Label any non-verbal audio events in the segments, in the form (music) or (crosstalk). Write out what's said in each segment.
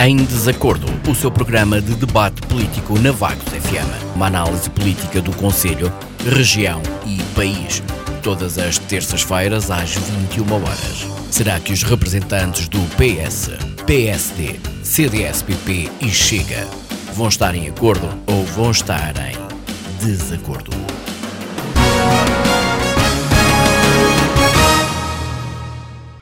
Em Desacordo, o seu programa de debate político na Vagos FM. Uma análise política do Conselho, região e país. Todas as terças-feiras às 21 horas. Será que os representantes do PS, PSD, CDS-PP e Chega vão estar em acordo ou vão estar em desacordo?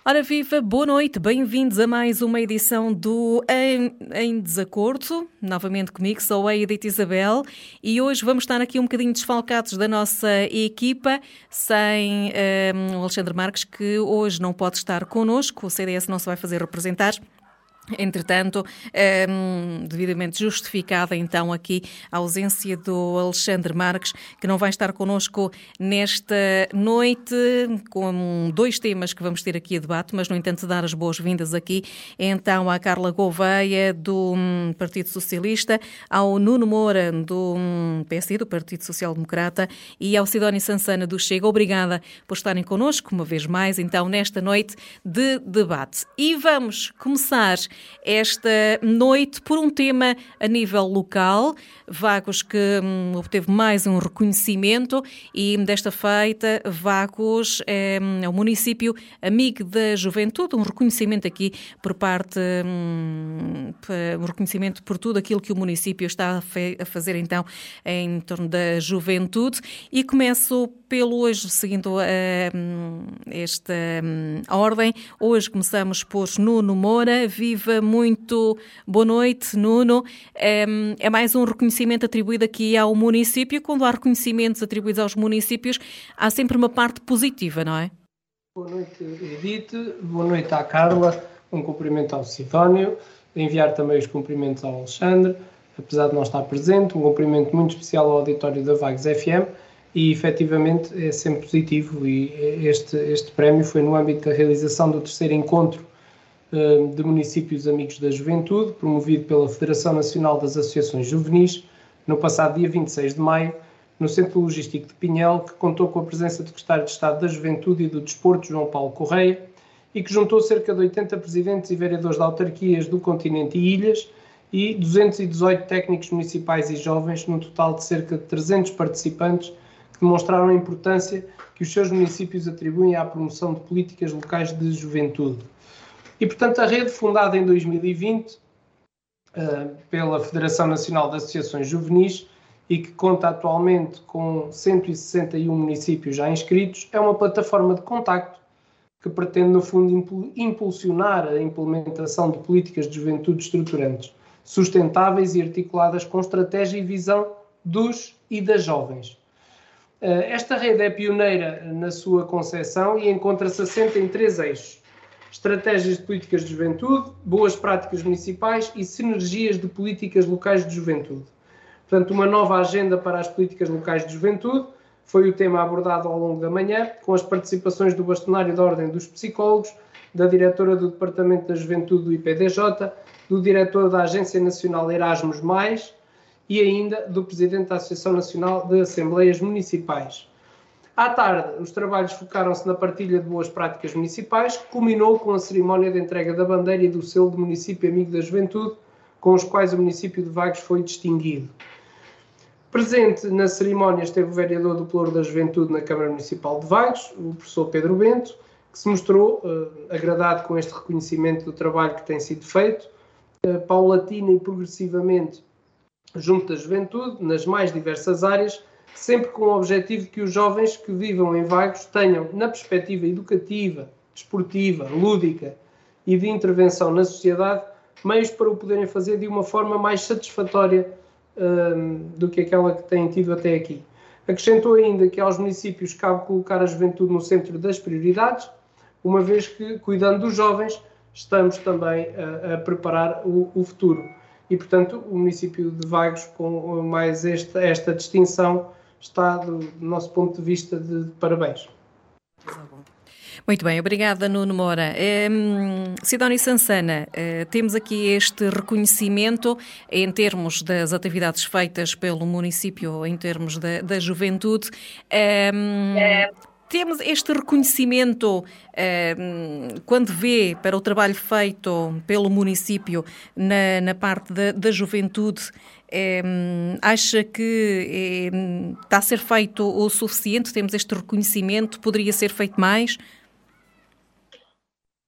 Ora viva, boa noite, bem-vindos a mais uma edição do Em, em, Desacordo. Novamente comigo, sou a Edith Isabel e hoje vamos estar aqui um bocadinho desfalcados da nossa equipa, sem um, o Alexandre Marques, que hoje não pode estar connosco, o CDS não se vai fazer representar. Entretanto, um, devidamente justificada então aqui a ausência do Alexandre Marques, que não vai estar connosco nesta noite, com dois temas que vamos ter aqui a debate, mas no entanto dar as boas-vindas aqui então à Carla Gouveia, do hum, Partido Socialista, ao Nuno Moura, do hum, PSD, do Partido Social Democrata, e ao Sidónio Sansana, do Chega. Obrigada por estarem connosco, uma vez mais, então, nesta noite de debate. E vamos começar esta noite por um tema a nível local. Vagos que hum, obteve mais um reconhecimento e desta feita Vagos é, é o município amigo da juventude, um reconhecimento aqui por parte, hum, um reconhecimento por tudo aquilo que o município está a, fazer então em torno da juventude e começo pelo hoje, seguindo uh, esta um, ordem. Hoje começamos por Nuno Moura. Viva muito boa noite, Nuno. É, é mais um reconhecimento atribuído aqui ao município. Quando há reconhecimentos atribuídos aos municípios, há sempre uma parte positiva, não é? Boa noite, Edith. Boa noite à Carla. Um cumprimento ao Sidónio. Enviar também os cumprimentos ao Alexandre, apesar de não estar presente. Um cumprimento muito especial ao auditório da Vagos FM e efetivamente é sempre positivo e este, este prémio foi no âmbito da realização do terceiro encontro de municípios amigos da juventude, promovido pela Federação Nacional das Associações Juvenis, no passado dia 26 de maio, no Centro Logístico de Pinhel, que contou com a presença do Secretário de Estado da Juventude e do Desporto, João Paulo Correia, e que juntou cerca de 80 presidentes e vereadores de autarquias do continente e ilhas e 218 técnicos municipais e jovens, num total de cerca de 300 participantes que demonstraram a importância que os seus municípios atribuem à promoção de políticas locais de juventude. E, portanto, a rede, fundada em 2020 uh, eh, pela Federação Nacional de Associações Juvenis e que conta atualmente com 161 municípios já inscritos, é uma plataforma de contacto que pretende, no fundo, impulsionar a implementação de políticas de juventude estruturantes, sustentáveis e articuladas com estratégia e visão dos e das jovens. Eh, esta rede é pioneira na sua concepção e encontra-se assente em três eixos: estratégias de políticas de juventude, boas práticas municipais e sinergias de políticas locais de juventude. Portanto, uma nova agenda para as políticas locais de juventude foi o tema abordado ao longo da manhã, com as participações do bastonário da Ordem dos Psicólogos, da diretora do Departamento da Juventude do IPDJ, do diretor da Agência Nacional Erasmus, e ainda do Presidente da Associação Nacional de Assembleias Municipais. À tarde, os trabalhos focaram-se na partilha de boas práticas municipais, que culminou com a cerimónia de entrega da bandeira e do selo do Município Amigo da Juventude, com os quais o município de Vagos foi distinguido. Presente na cerimónia esteve o vereador do Pluro da Juventude na Câmara Municipal de Vagos, o professor Pedro Bento, que se mostrou uh, agradado com este reconhecimento do trabalho que tem sido feito, uh, paulatina e progressivamente junto da juventude, nas mais diversas áreas, sempre com o objetivo de que os jovens que vivam em Vagos tenham, na perspectiva educativa, desportiva, lúdica e de intervenção na sociedade, meios para o poderem fazer de uma forma mais satisfatória um, do que aquela que têm tido até aqui. Acrescentou ainda que aos municípios cabe colocar a juventude no centro das prioridades, uma vez que, cuidando dos jovens, estamos também a, a preparar o, o futuro e, portanto, o município de Vagos, com mais esta, esta distinção, está, do, do nosso ponto de vista, de, de parabéns. Muito bem, obrigada Nuno Moura. Um, Sidónia Sansana, uh, temos aqui este reconhecimento em termos das atividades feitas pelo município, em termos da, da juventude. Um, é. Temos este reconhecimento uh, quando vê para o trabalho feito pelo município na, na parte da, da juventude. Uh, acha que uh, está a ser feito o suficiente? Temos este reconhecimento? Poderia ser feito mais?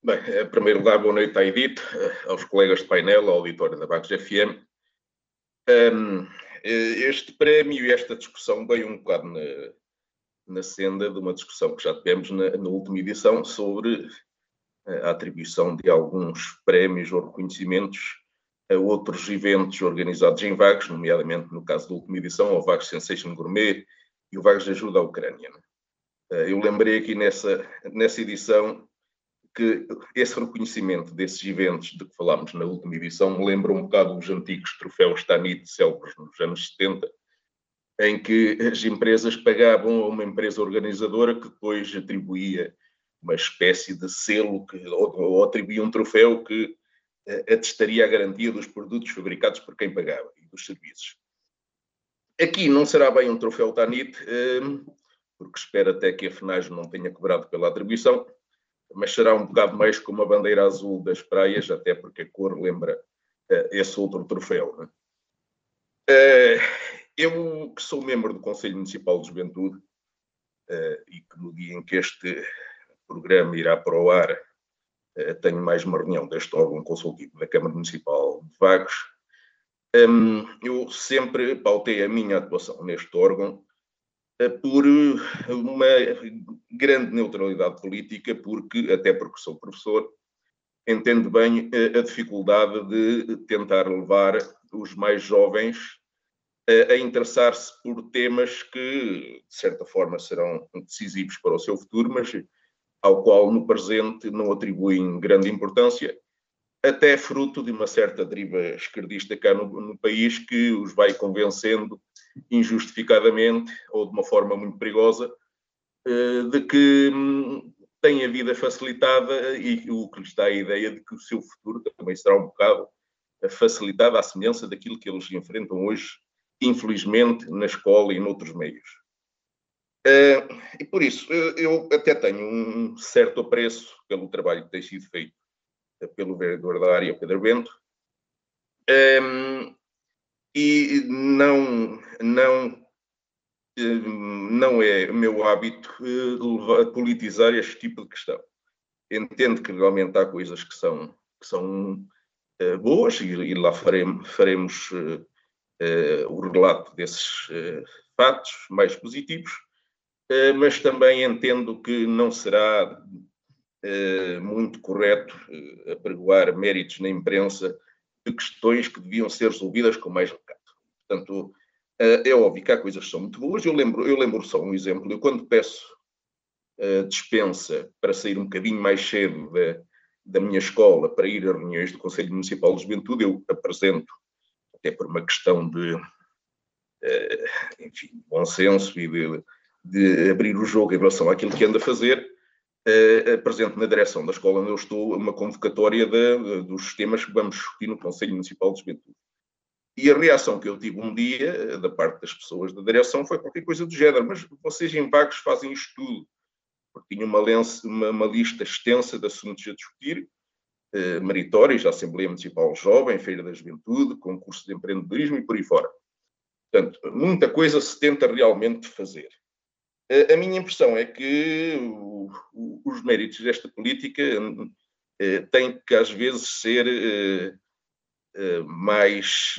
Bem, em primeiro lugar, boa noite à Edith, aos colegas de painel, ao auditório da Bagos FM. Um, este prémio e esta discussão veio um bocado na, senda de uma discussão que já tivemos na, na última edição sobre eh, a atribuição de alguns prémios ou reconhecimentos a outros eventos organizados em Vagos, nomeadamente no caso da última edição, ao Vagos Sensation Gourmet e o Vagos de Ajuda à Ucrânia. Eh, eu lembrei aqui nessa, nessa edição que esse reconhecimento desses eventos de que falámos na última edição me lembra um bocado os antigos troféus Tanit célebres nos anos 70, em que as empresas pagavam a uma empresa organizadora que depois atribuía uma espécie de selo que, ou, ou atribuía um troféu que uh, atestaria a garantia dos produtos fabricados por quem pagava e dos serviços. Aqui não será bem um troféu TANIT, uh, porque espero até que a FNAG não tenha cobrado pela atribuição, mas será um bocado mais como a bandeira azul das praias, até porque a cor lembra uh, esse outro troféu. Né? Eu, que sou membro do Conselho Municipal de Juventude, uh, e que no dia em que este programa irá para o ar, uh, tenho mais uma reunião deste órgão consultivo da Câmara Municipal de Vagos, um, eu sempre pautei a minha atuação neste órgão uh, por uma grande neutralidade política, porque, até porque sou professor, entendo bem a dificuldade de tentar levar os mais jovens a interessar-se por temas que, de certa forma, serão decisivos para o seu futuro, mas ao qual no presente não atribuem grande importância, até fruto de uma certa deriva esquerdista cá no, no país que os vai convencendo injustificadamente ou de uma forma muito perigosa eh, de que hum, têm a vida facilitada e o que lhes dá a ideia de que o seu futuro também será um bocado facilitado à semelhança daquilo que eles enfrentam hoje infelizmente, na escola e noutros meios. Uh, e por isso, eu até tenho um certo apreço pelo trabalho que tem sido feito pelo vereador da área, Pedro Bento, um, e não, não, não é meu hábito politizar este tipo de questão. Entendo que realmente há coisas que são, que são boas e, lá faremos, faremos o relato desses uh, fatos mais positivos, uh, mas também entendo que não será muito correto apregoar méritos na imprensa de questões que deviam ser resolvidas com mais recato. Portanto, é óbvio que há coisas que são muito boas. Eu lembro, eu lembro só um exemplo. Eu, quando peço dispensa para sair um bocadinho mais cedo da, da minha escola para ir a reuniões do Conselho Municipal de Juventude, eu apresento até por uma questão de, uh, enfim, bom senso e de, de, abrir o jogo em relação àquilo que anda a fazer, uh, apresento na direção da escola onde eu estou uma convocatória de, de, dos temas que vamos discutir no Conselho Municipal de Juventude. E a reação que eu tive um dia, eh, da parte das pessoas da direção, foi qualquer coisa do género, mas vocês em Vagos fazem isto tudo. Porque tinha uma, uma, uma lista extensa de assuntos a discutir, eh, meritórios, a Assembleia Municipal Jovem, Feira da Juventude, concurso de empreendedorismo e por aí fora. Portanto, muita coisa se tenta realmente fazer. Eh, a minha impressão é que os méritos desta política eh, têm que, às vezes, ser eh, mais.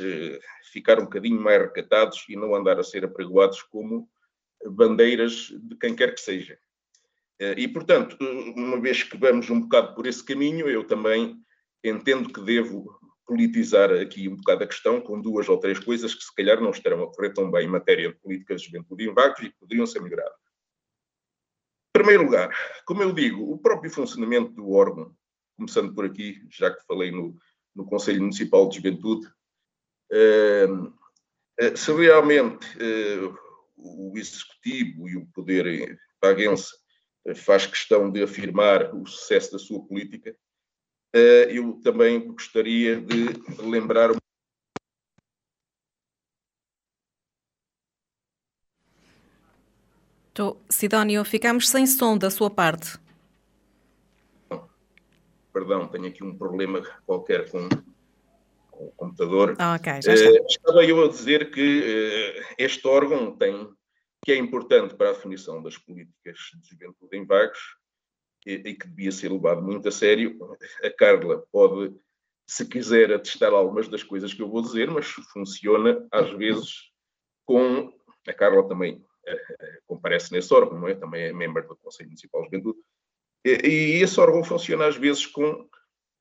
Ficar um bocadinho mais recatados e não andar a ser apregoados como bandeiras de quem quer que seja. Eh, e, portanto, uma vez que vamos um bocado por esse caminho, eu também entendo que devo politizar aqui um bocado a questão com duas ou três coisas que se calhar não estarão a correr tão bem em matéria de políticas de juventude em vagos e que poderiam ser melhoradas. Em primeiro lugar, como eu digo, o próprio funcionamento do órgão, começando por aqui, já que falei no, no Conselho Municipal de Juventude, uh, se realmente uh, o Executivo e o Poder vaguense faz questão de afirmar o sucesso da sua política, eh, eu também gostaria de lembrar. Sidónio, ficamos sem som da sua parte. Perdão, tenho aqui um problema qualquer com, com o computador. Ah, ok, já está. Uh, estava eu a dizer que uh, este órgão tem, que é importante para a definição das políticas de juventude em vagos e, e que devia ser levado muito a sério. A Carla pode, se quiser, atestar algumas das coisas que eu vou dizer, mas funciona às vezes com. A Carla também uh, comparece nesse órgão, não é? Também é membro do Conselho Municipal de Juventude e esse órgão funciona às vezes com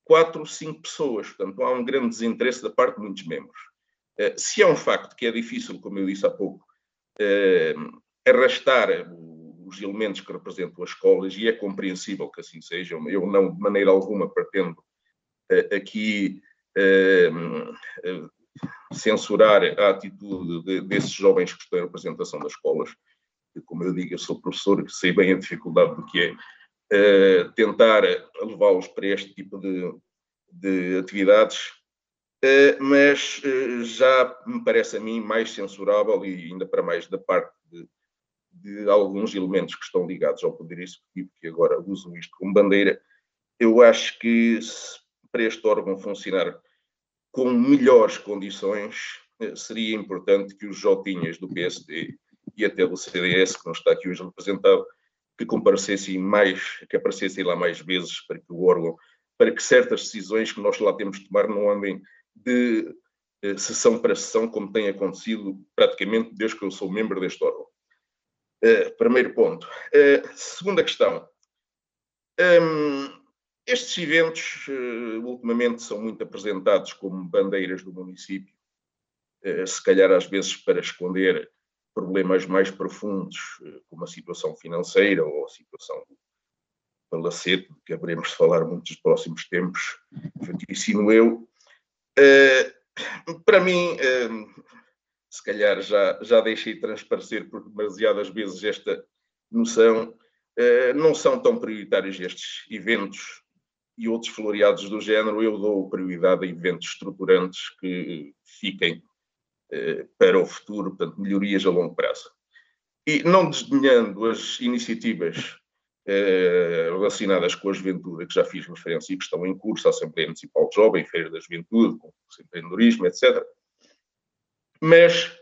quatro, cinco pessoas, portanto há um grande desinteresse da parte de muitos membros. Eh, se é um facto que é difícil, como eu disse há pouco, eh, arrastar os elementos que representam as escolas, e é compreensível que assim seja, eu não de maneira alguma pretendo eh, aqui censurar a atitude desses jovens que estão em representação das escolas, como eu digo, eu sou professor, sei bem a dificuldade do que é uh, tentar levá-los para este tipo de, de atividades, mas uh, já me parece a mim mais censurável e ainda para mais da parte de, de alguns elementos que estão ligados ao Poder Executivo, que agora usam isto como bandeira. Eu acho que para este órgão funcionar com melhores condições, seria importante que os Jotinhas do PSD e até do CDS, que não está aqui hoje representado, que comparecessem mais, que aparecessem lá mais vezes para que o órgão, para que certas decisões que nós lá temos de tomar não andem de eh, sessão para sessão, como tem acontecido praticamente desde que eu sou membro deste órgão. Uh, primeiro ponto. Uh, segunda questão. Um, estes eventos, ultimamente, são muito apresentados como bandeiras do município, se calhar às vezes para esconder problemas mais profundos, eh, como a situação financeira ou a situação do palacete, que haveremos de falar muito nos próximos tempos, ensino eu. Uh, para mim, uh, se calhar já, já deixei transparecer por demasiadas vezes esta noção, uh, não são tão prioritários estes eventos e outros floreados do género, eu dou prioridade a eventos estruturantes que fiquem eh, para o futuro, portanto, melhorias a longo prazo. E não desdenhando as iniciativas eh, relacionadas com a juventude, que já fiz referência e que estão em curso, a Assembleia Municipal de Jovem, Feira da Juventude, concurso empreendedorismo, etc. Mas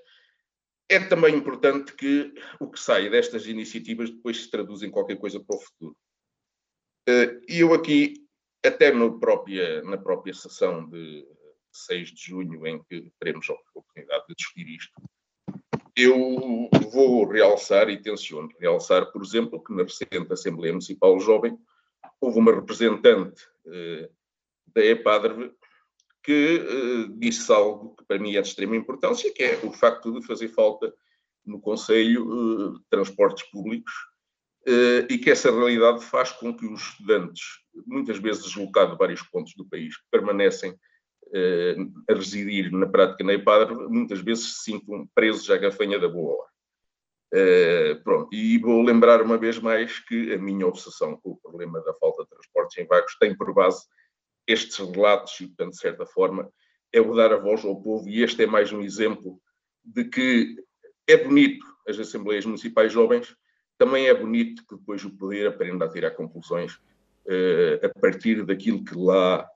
é também importante que o que sai destas iniciativas depois se traduza em qualquer coisa para o futuro. Eh, e eu aqui, até própria, na própria sessão de 6 de junho, em que teremos a oportunidade de discutir isto, eu vou realçar e tenciono realçar, por exemplo, que na recente Assembleia Municipal Jovem houve uma representante eh, da EPADRE que eh, disse algo que para mim é de extrema importância, que é o facto de fazer falta no Conselho eh, transportes públicos eh, e que essa realidade faz com que os estudantes, muitas vezes deslocados de vários pontos do país, permanecem a residir na prática na EPADR, muitas vezes se sintam presos à gafanha da boa hora. Uh, pronto, e vou lembrar uma vez mais que a minha obsessão com o problema da falta de transportes em vagos tem por base estes relatos e, portanto, de certa forma, é o dar a voz ao povo, e este é mais um exemplo de que é bonito as Assembleias Municipais Jovens, também é bonito que depois o poder aprenda a tirar conclusões uh, a partir daquilo que lá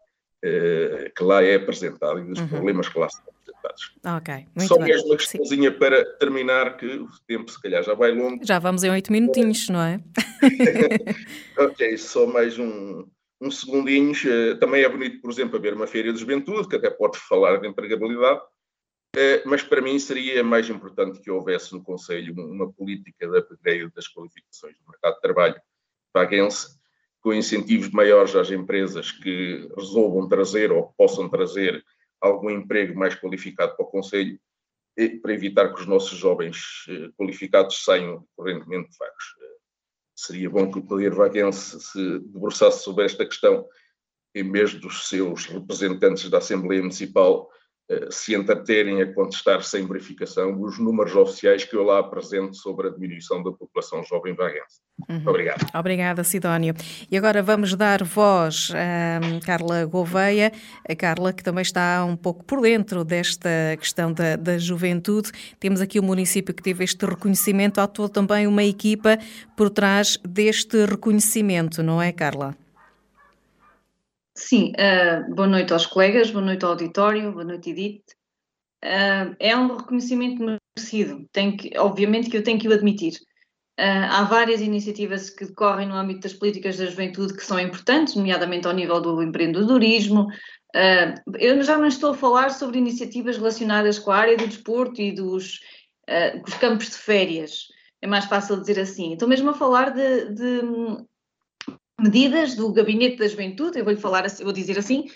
eh, que lá é apresentado e dos uhum. problemas que lá são apresentados. Ok, muito Só bem. mesmo uma questãozinha Sim. para terminar, que o tempo se calhar já vai longo. Já vamos em oito minutinhos, não é? (laughs) ok, só mais um, um segundinhos. Eh, também é bonito, por exemplo, haver uma feira de juventude, que até pode falar de empregabilidade, eh, mas para mim seria mais importante que houvesse no Conselho uma política de upgrade das qualificações do mercado de trabalho vaguense, com incentivos maiores às empresas que resolvam trazer ou possam trazer algum emprego mais qualificado para o Conselho, para evitar que os nossos jovens eh, qualificados saiam correntemente vagos. Seria bom que o Poder Vaguense se debruçasse sobre esta questão, em vez dos seus representantes da Assembleia Municipal se entreterem a contestar sem verificação os números oficiais que eu lá apresento sobre a diminuição da população jovem vaguense. Uhum. Obrigado. Obrigada, Sidónio. E agora vamos dar voz a Carla Gouveia, a Carla que também está um pouco por dentro desta questão da, da juventude. Temos aqui o um município que teve este reconhecimento, há também uma equipa por trás deste reconhecimento, não é, Carla? Sim, uh, boa noite aos colegas, boa noite ao auditório, boa noite Edith. Uh, é um reconhecimento merecido, tem que, obviamente que eu tenho que o admitir. Uh, há várias iniciativas que decorrem no âmbito das políticas da juventude que são importantes, nomeadamente ao nível do empreendedorismo. eu já não estou a falar sobre iniciativas relacionadas com a área do desporto e dos, dos campos de férias, é mais fácil dizer assim. Estou mesmo a falar de, de medidas do Gabinete da Juventude, eu vou-lhe falar, vou dizer assim,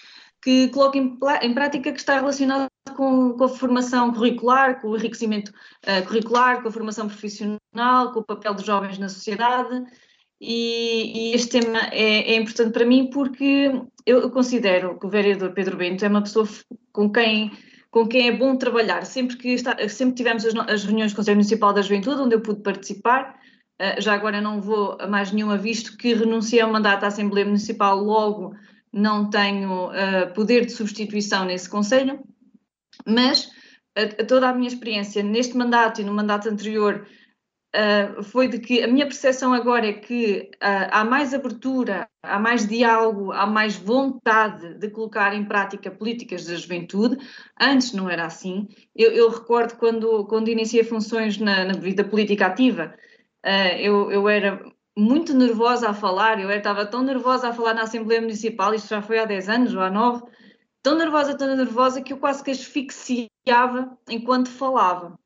que coloca em, em prática que está relacionado com, com, a formação curricular, com o enriquecimento uh, curricular, com a formação profissional, com o papel dos jovens na sociedade. E, e este tema é, é, importante para mim porque eu considero que o vereador Pedro Bento é uma pessoa com quem com quem é bom trabalhar. Sempre que está, sempre tivemos as, as reuniões do Conselho Municipal da Juventude, onde eu pude participar, já agora não vou a mais nenhuma, visto que renunciei ao mandato à Assembleia Municipal, logo não tenho uh, poder de substituição nesse Conselho, mas uh, toda a minha experiência neste mandato e no mandato anterior foi de que a minha percepção agora é que há mais abertura, há mais diálogo, há mais vontade de colocar em prática políticas da juventude. Antes não era assim. Eu, eu recordo quando, quando iniciei funções na, na vida política ativa, Uh, eu, eu era muito nervosa a falar, eu estava tão nervosa a falar na Assembleia Municipal, isto já foi há 10 anos ou há 9, tão nervosa, tão nervosa que eu quase que asfixiava enquanto falava.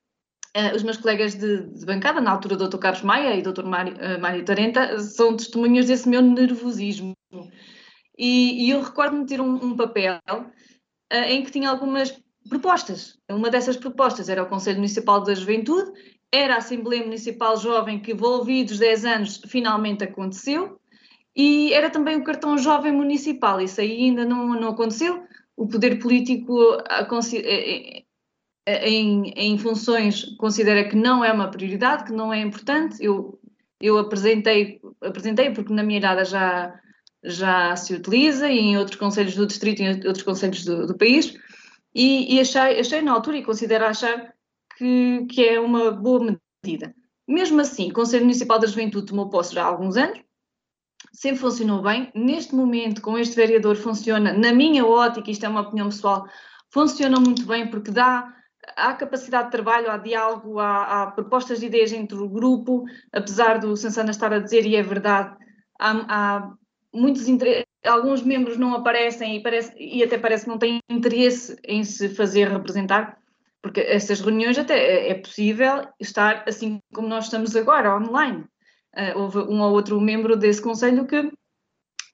Uh, os meus colegas de, de, bancada, na altura Dr. Carlos Maia e Dr. Mário, uh, Mário Tarenta, são testemunhas desse meu nervosismo. E, e eu recordo-me ter um, um papel uh, em que tinha algumas propostas. Uma dessas propostas era o Conselho Municipal da Juventude era a Assembleia Municipal Jovem que, envolvidos 10 anos, finalmente aconteceu, e era também o cartão jovem municipal, isso aí ainda não, não aconteceu. O poder político eh, eh, em, em funções considera que não é uma prioridade, que não é importante. Eu, eu apresentei, apresentei porque na minha idade já, já se utiliza e em outros conselhos do distrito e em outros conselhos do, do país, e, e achei, achei na altura e considero achar que, que é uma boa medida. Mesmo assim, o Conselho Municipal da Juventude tomou posse já há alguns anos, sempre funcionou bem. Neste momento, com este vereador, funciona, na minha ótica, isto é uma opinião pessoal, funciona muito bem porque dá há capacidade de trabalho, há diálogo, há, há, propostas de ideias entre o grupo, apesar do Sansana estar a dizer, e é verdade, há, há muitos alguns membros não aparecem e, parece, e até parece que não têm interesse em se fazer representar, porque essas reuniões até é, é possível estar assim como nós estamos agora, online. Uh, houve um ou outro membro desse conselho que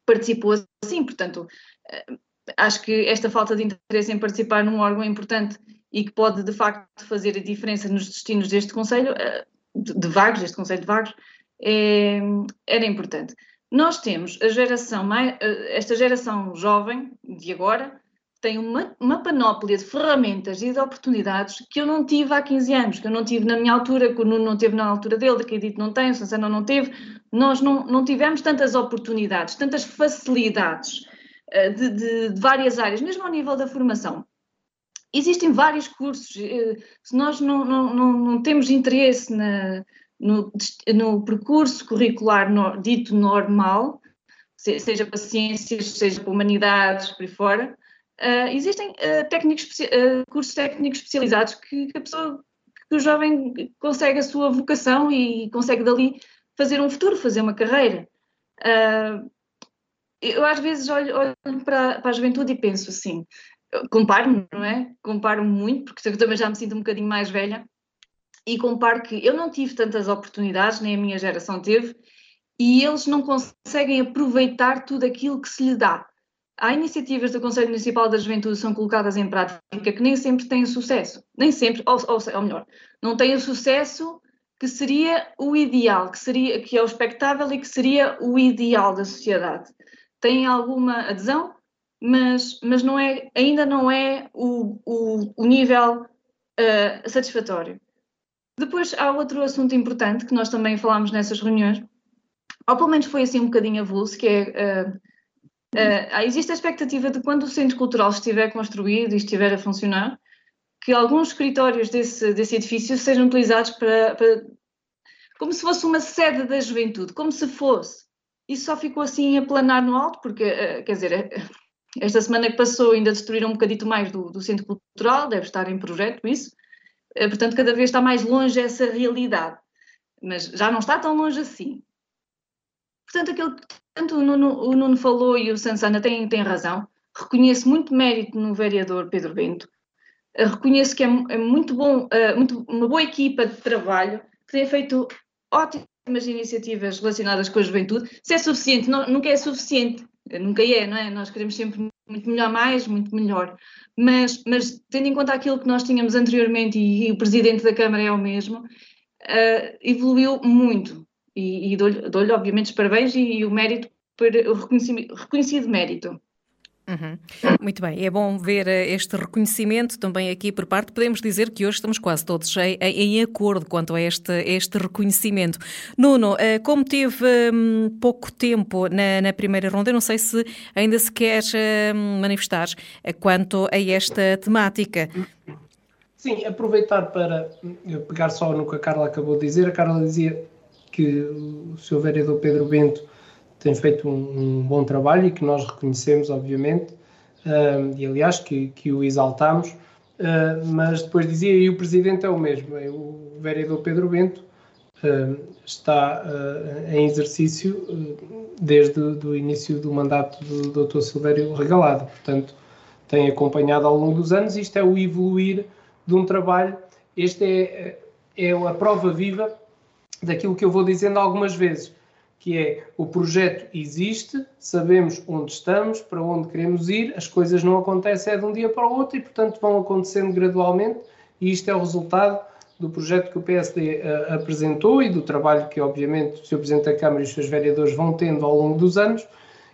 participou assim, portanto, uh, acho que esta falta de interesse em participar num órgão importante e que pode de facto fazer a diferença nos destinos deste conselho, uh, de, de vagos, deste conselho de vagos, é, era importante. Nós temos a geração, esta geração jovem de agora, tem uma, uma panóplia de ferramentas e de oportunidades que eu não tive há 15 anos, que eu não tive na minha altura, que o Nuno não teve na altura dele, que a Edith não tem, o Sansana não teve. Nós não, não tivemos tantas oportunidades, tantas facilidades uh, de, de, de, várias áreas, mesmo ao nível da formação. Existem vários cursos, uh, se nós não, não, não, não temos interesse na, no, no, percurso curricular no, dito normal, seja para ciências, seja para humanidades, por aí fora, Uh, existem uh, técnicos, uh, cursos técnicos especializados que, que, a pessoa, que o jovem consegue a sua vocação e consegue dali fazer um futuro, fazer uma carreira. eu às vezes olho, olho para, para, a juventude e penso assim, comparo-me, não é? Comparo-me muito, porque eu também já me sinto um bocadinho mais velha, e comparo que eu não tive tantas oportunidades, nem a minha geração teve, e eles não conseguem aproveitar tudo aquilo que se lhe dá há iniciativas do Conselho Municipal da Juventude que são colocadas em prática que nem sempre têm sucesso. Nem sempre, ou, ou, ou melhor, não têm o sucesso que seria o ideal, que, seria, que é o expectável e que seria o ideal da sociedade. Têm alguma adesão, mas, mas não é, ainda não é o, o, o nível uh, satisfatório. Depois há outro assunto importante que nós também falámos nessas reuniões, ou pelo menos foi assim um bocadinho avulso, que é uh, Uh, existe a expectativa de quando o centro cultural estiver construído e estiver a funcionar, que alguns escritórios desse, desse edifício sejam utilizados para, para, como se fosse uma sede da juventude, como se fosse. Isso só ficou assim a planar no alto, porque, uh, quer dizer, esta semana que passou ainda destruíram um bocadito mais do, do centro cultural, deve estar em projeto isso, uh, portanto cada vez está mais longe essa realidade, mas já não está tão longe assim. Portanto, aquilo tanto o Nuno, o Nuno falou e o Sansana têm, têm razão. Reconheço muito mérito no vereador Pedro Bento. Uh, reconheço que é, é muito bom, uh, muito, uma boa equipa de trabalho, que tem feito ótimas iniciativas relacionadas com a juventude. Se é suficiente, não, nunca é suficiente, nunca é, não é? Nós queremos sempre muito melhor mais, muito melhor. Mas, mas tendo em conta aquilo que nós tínhamos anteriormente e, e o presidente da Câmara é o mesmo, uh, evoluiu muito e, e dou-lhe, dou obviamente, os parabéns e, e o mérito, por, o reconhecido mérito. Uhum. Muito bem, é bom ver eh, este reconhecimento também aqui por parte. Podemos dizer que hoje estamos quase todos em, em acordo quanto a este, este reconhecimento. Nuno, eh, como teve um, pouco tempo na, na, primeira ronda, eu não sei se ainda se quer um, manifestar eh, quanto a esta temática. Sim, aproveitar para pegar só no que a Carla acabou de dizer. A Carla dizia que o Sr. Vereador Pedro Bento tem feito um, um bom trabalho e que nós reconhecemos, obviamente, e aliás que, que o exaltamos, uh, mas depois dizia, e o Presidente é o mesmo, é o Vereador Pedro Bento uh, está em exercício desde o início do mandato do Dr. Silvério Regalado, portanto, tem acompanhado ao longo dos anos, isto é o evoluir de um trabalho, este é, é a prova viva daquilo que eu vou dizendo algumas vezes, que é o projeto existe, sabemos onde estamos, para onde queremos ir, as coisas não acontecem é de um dia para o outro e, portanto, vão acontecendo gradualmente, e isto é o resultado do projeto que o PSD uh, eh, apresentou e do trabalho que, obviamente, o Sr. Presidente da Câmara e os seus vereadores vão tendo ao longo dos anos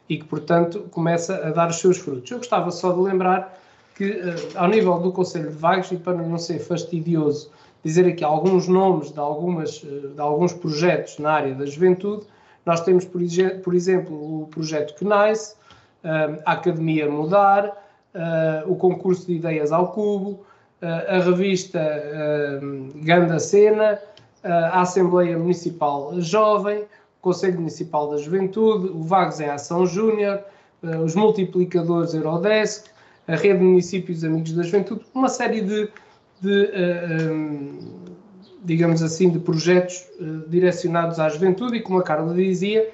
e que, portanto, começa a dar os seus frutos. Eu gostava só de lembrar que, uh, ao nível do Conselho de Vagos, e para não ser fastidioso, dizer aqui alguns nomes de, algumas, eh, de alguns projetos na área da juventude. Nós temos, por, por exemplo, o projeto CNICE, eh, a Academia Mudar, eh, o concurso de ideias ao cubo, a revista Ganda Cena, a Assembleia Municipal Jovem, o Conselho Municipal da Juventude, o Vagos em Ação Júnior, os multiplicadores Eurodesk, a Rede de Municípios Amigos da Juventude, uma série de de, eh, eh, digamos assim, de projetos uh, direcionados à juventude e, como a Carla dizia,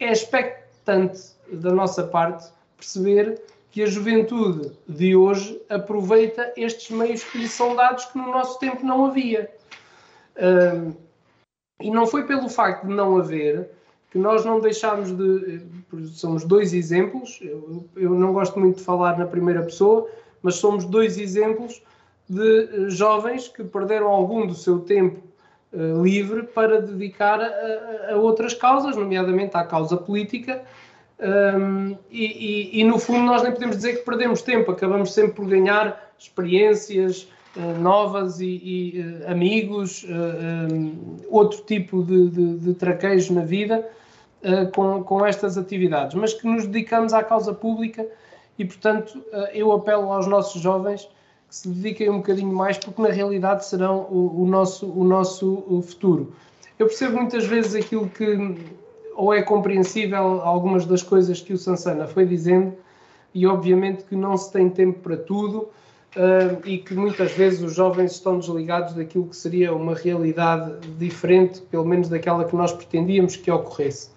é expectante da nossa parte perceber que a juventude de hoje aproveita estes meios que lhe são dados que no nosso tempo não havia. E não foi pelo facto de não haver que nós não deixámos de. Somos dois exemplos, eu, eu não gosto muito de falar na primeira pessoa, mas somos dois exemplos de eh, jovens que perderam algum do seu tempo uh, livre para dedicar a, a, outras causas, nomeadamente à causa política. Um, e, e, e, no fundo, nós nem podemos dizer que perdemos tempo, acabamos sempre por ganhar experiências uh, novas e, e uh, amigos, um, outro tipo de, de, de traquejo na vida com, com estas atividades, mas que nos dedicamos à causa pública e, portanto, eh, eu apelo aos nossos jovens que se dediquem um bocadinho mais, porque na realidade serão o, o nosso, o nosso futuro. Eu percebo muitas vezes aquilo que, ou é compreensível algumas das coisas que o Sansana foi dizendo, e obviamente que não se tem tempo para tudo, uh, e que muitas vezes os jovens estão desligados daquilo que seria uma realidade diferente, pelo menos daquela que nós pretendíamos que ocorresse.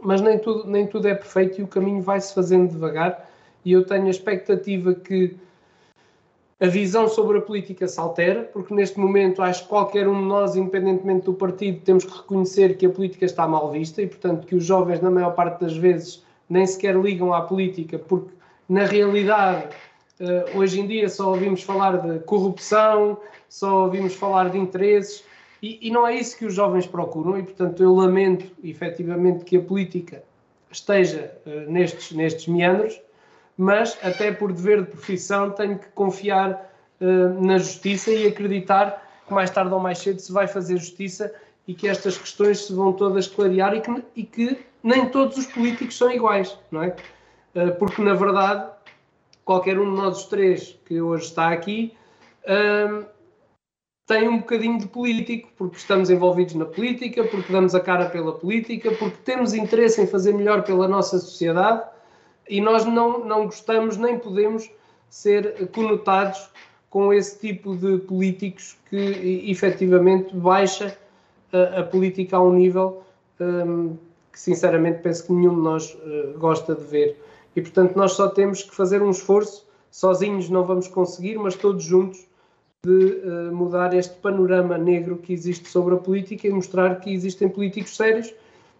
Mas nem tudo, nem tudo é perfeito e o caminho vai-se fazendo devagar. E eu tenho a expectativa que a visão sobre a política se altera, porque neste momento acho que qualquer um de nós, independentemente do partido, temos que reconhecer que a política está mal vista e, portanto, que os jovens, na maior parte das vezes, nem sequer ligam à política, porque na realidade, eh, hoje em dia, só ouvimos falar de corrupção, só ouvimos falar de interesses e, e, não é isso que os jovens procuram, e portanto eu lamento efetivamente que a política esteja uh, nestes, nestes meandros, mas até por dever de profissão tenho que confiar uh, na justiça e acreditar que mais tarde ou mais cedo se vai fazer justiça e que estas questões se vão todas clarear e que, e que nem todos os políticos são iguais, não é? Uh, porque na verdade qualquer um de nós os três que hoje está aqui tem um bocadinho de político, porque estamos envolvidos na política, porque damos a cara pela política, porque temos interesse em fazer melhor pela nossa sociedade e nós não, não gostamos nem podemos ser conotados com esse tipo de políticos que efetivamente baixa a, a política a um nível um, que sinceramente penso que nenhum de nós uh, gosta de ver. E portanto nós só temos que fazer um esforço, sozinhos não vamos conseguir, mas todos juntos de uh, mudar este panorama negro que existe sobre a política e mostrar que existem políticos sérios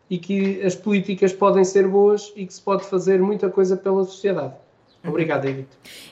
e que as políticas podem ser boas e que se pode fazer muita coisa pela sociedade. Obrigado, David.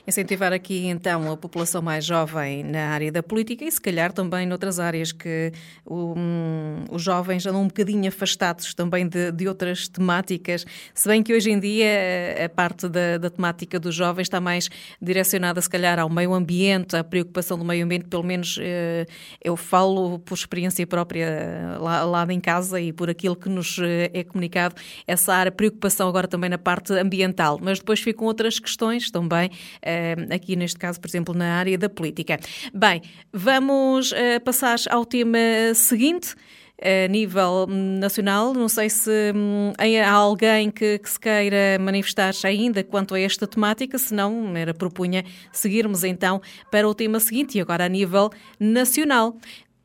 Incentivar aqui então a população mais jovem na área da política e se calhar também noutras áreas que um, os jovens andam um bocadinho afastados também de, de, outras temáticas, se bem que hoje em dia a parte da, da, temática dos jovens está mais direcionada se calhar ao meio ambiente, à preocupação do meio ambiente, pelo menos eh, eu falo por experiência própria lá, lá em casa e por aquilo que nos eh, é comunicado, essa área, preocupação agora também na parte ambiental, mas depois ficam outras questões questões também, eh, aqui neste caso, por exemplo, na área da política. Bem, vamos eh, passar ao tema seguinte a nível nacional. Não sei se hum, há alguém que, que se queira manifestar ainda quanto a esta temática, se não, era propunha seguirmos então para o tema seguinte e agora a nível nacional.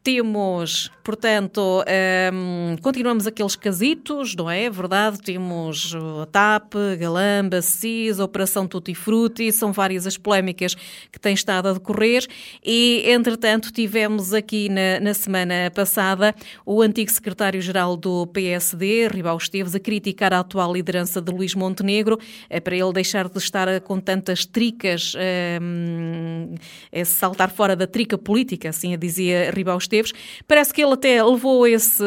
Temos, portanto, um, ehm, continuamos aqueles casitos, não é? Verdade, temos a TAP, Galamba, CIS, Operação Tutti Frutti, são várias as polémicas que têm estado a decorrer e, entretanto, tivemos aqui na, na semana passada o antigo secretário-geral do PSD, Ribal Esteves, a criticar a atual liderança de Luís Montenegro, é para ele deixar de estar com tantas tricas, um, é saltar fora da trica política, assim a dizia Ribal Esteves. Parece que ele até levou esse,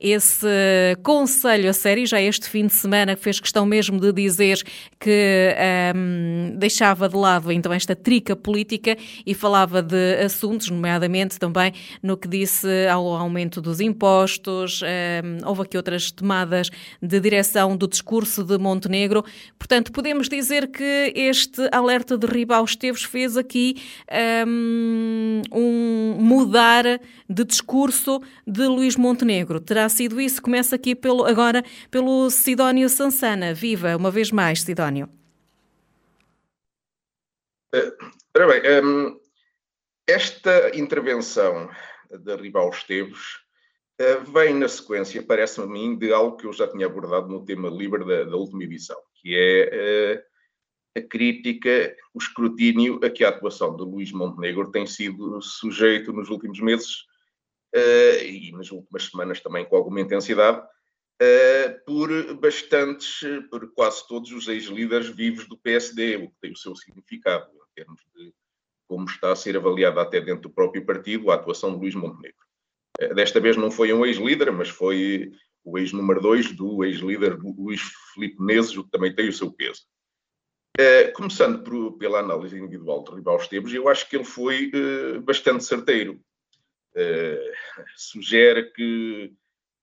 esse conselho a sério, já este fim de semana, fez questão mesmo de dizer que um, deixava de lado então esta trica política e falava de assuntos, nomeadamente também no que disse ao aumento dos impostos, um, houve aqui outras tomadas de direção do discurso de Montenegro. Portanto, podemos dizer que este alerta de Ribal Esteves fez aqui um, um mudar de discurso de Luís Montenegro. Terá sido isso? Começa aqui pelo, agora pelo Sidónio Sansana. Viva, uma vez mais, Sidónio. Uh, ora bem, um, ehm, esta intervenção da Ribal Esteves uh, vem na sequência, parece-me a mim, de algo que eu já tinha abordado no tema livre da, da última edição, que é uh, a crítica, o escrutínio a que a atuação de Luís Montenegro tem sido sujeito nos últimos meses e nas últimas semanas também com alguma intensidade, uh, por bastantes, por quase todos os ex-líderes vivos do PSD, o que tem o seu significado em termos de como está a ser avaliada até dentro do próprio partido a atuação de Luís Montenegro. Uh, desta vez não foi um ex-líder, mas foi o ex-número 2 do ex-líder Luís Filipe Menezes, o que também tem o seu peso. Uh, começando por, pela análise individual de Ribal Esteves, eu acho que ele foi uh, bastante certeiro. Uh, sugere que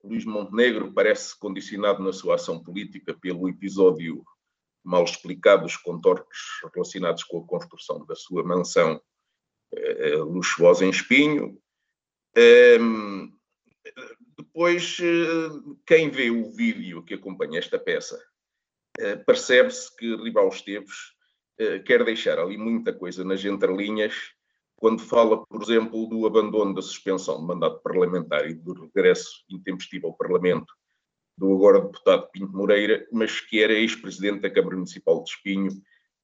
Luís Montenegro parece condicionado na sua ação política pelo episódio mal explicado dos contornos relacionados com a construção da sua mansão luxuosa em Espinho. Ehm, depois, quem vê o vídeo que acompanha esta peça eh, percebe-se que Ribal Esteves eh, quer deixar ali muita coisa nas entrelinhas quando fala, por exemplo, do abandono da suspensão de mandato parlamentar e do regresso intempestivo ao Parlamento do agora deputado Pinto Moreira, mas que era ex-presidente da Câmara Municipal de Espinho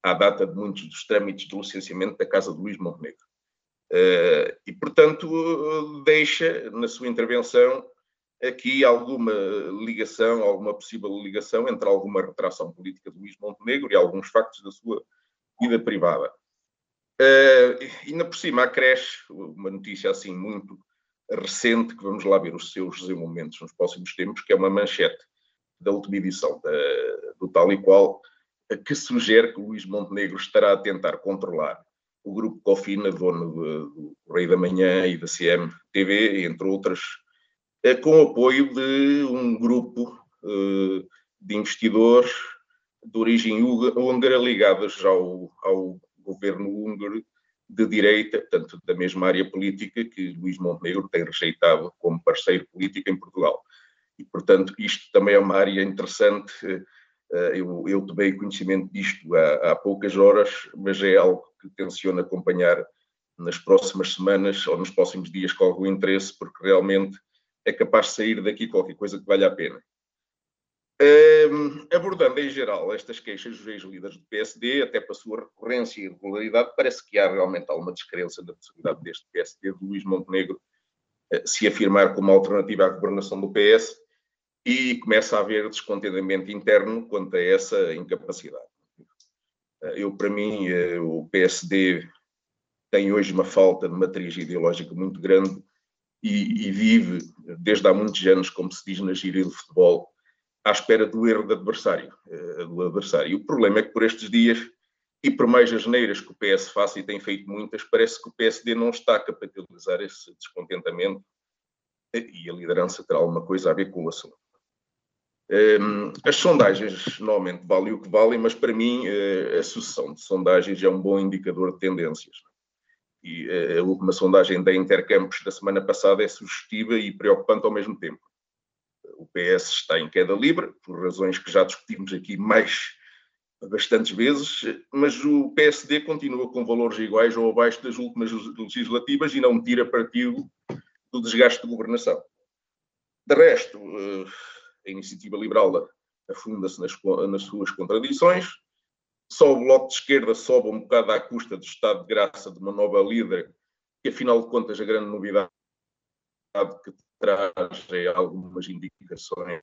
à data de muitos dos trâmites de licenciamento da Casa de Luís Montenegro. Uh, e, portanto, deixa na sua intervenção aqui alguma ligação, alguma possível ligação entre alguma retração política de Luís Montenegro e alguns factos da sua vida privada. Uh, ainda por cima acresce uma notícia assim muito recente, que vamos lá ver os seus desenvolvimentos nos próximos tempos, que é uma manchete da última edição da, do tal e qual, que sugere que Luís Montenegro estará a tentar controlar o grupo Cofina, dono do, do Rei da Manhã e da CMTV, entre outras, eh, com o apoio de um grupo eh, de investidores de origem húngara ligados ao, ao governo húngaro de direita, portanto, da mesma área política que Luís Montenegro tem rejeitado como parceiro político em Portugal. E, portanto, isto também é uma área interessante. Eh, eu, eu tomei conhecimento disto há, há poucas horas, mas é algo que tenciono acompanhar nas próximas semanas ou nos próximos dias com algum interesse, porque realmente é capaz de sair daqui qualquer coisa que valha a pena. Abordando em geral estas queixas dos ex-líderes do PSD, até para a sua recorrência e irregularidade, parece que há realmente alguma descrença da possibilidade deste PSD de Luís Montenegro uh, se afirmar como alternativa à governação do PS e começa a haver descontentamento interno quanto a essa incapacidade. Uh, eu, para mim, uh, o PSD tem hoje uma falta de matriz ideológica muito grande e, e vive, desde há muitos anos, como se diz na gíria do futebol, à espera do erro do adversário, eh, do adversário. O problema é que por estes dias, e por mais as neiras que o PS faça, e tem feito muitas, parece que o PSD não está a capitalizar esse descontentamento eh, e a liderança terá alguma coisa a ver com o assunto. Ehm, as sondagens normalmente valem o que valem, mas para mim eh, a sucessão de sondagens é um bom indicador de tendências. E a última sondagem da Intercampos da semana passada é sugestiva e preocupante ao mesmo tempo o PS está em queda livre, por razões que já discutimos aqui mais bastantes vezes, mas o PSD continua com valores iguais ou abaixo das últimas legislativas e não tira partido do desgaste de governação. De resto, eh, a iniciativa liberal afunda-se nas, nas suas contradições, só o Bloco de Esquerda sobe um bocado à custa do estado de graça de uma nova líder, que afinal de contas a grande novidade que traz algumas indicações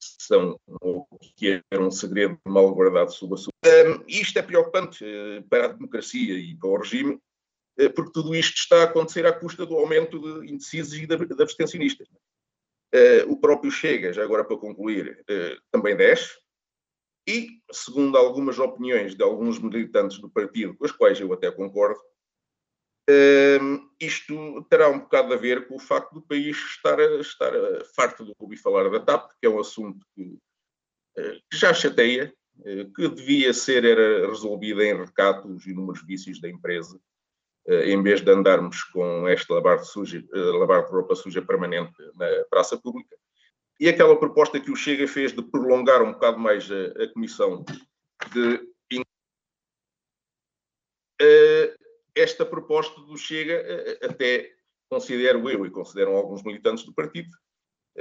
são que era um segredo mal guardado sob a sua. Um, isto é preocupante uh, para a democracia e para o regime, uh, porque tudo isto está a acontecer à custa do aumento de indecisos e de, de abstencionistas. Uh, o próprio Chega, já agora para concluir, também desce, e, segundo algumas opiniões de alguns militantes do partido, com as quais eu até concordo, isto terá um bocado a ver com o facto do país estar, estar farto de ouvir falar da TAP, que é um assunto que, eh, que já chateia, eh, que devia ser era resolvido em recato os inúmeros vícios da empresa, eh, em vez de andarmos com esta lavar de, suja, lavar de roupa suja permanente na praça pública. E aquela proposta que o Chega fez de prolongar um bocado mais a, a comissão de esta proposta do Chega, eh, eh, até considero eu e consideram alguns militantes do partido,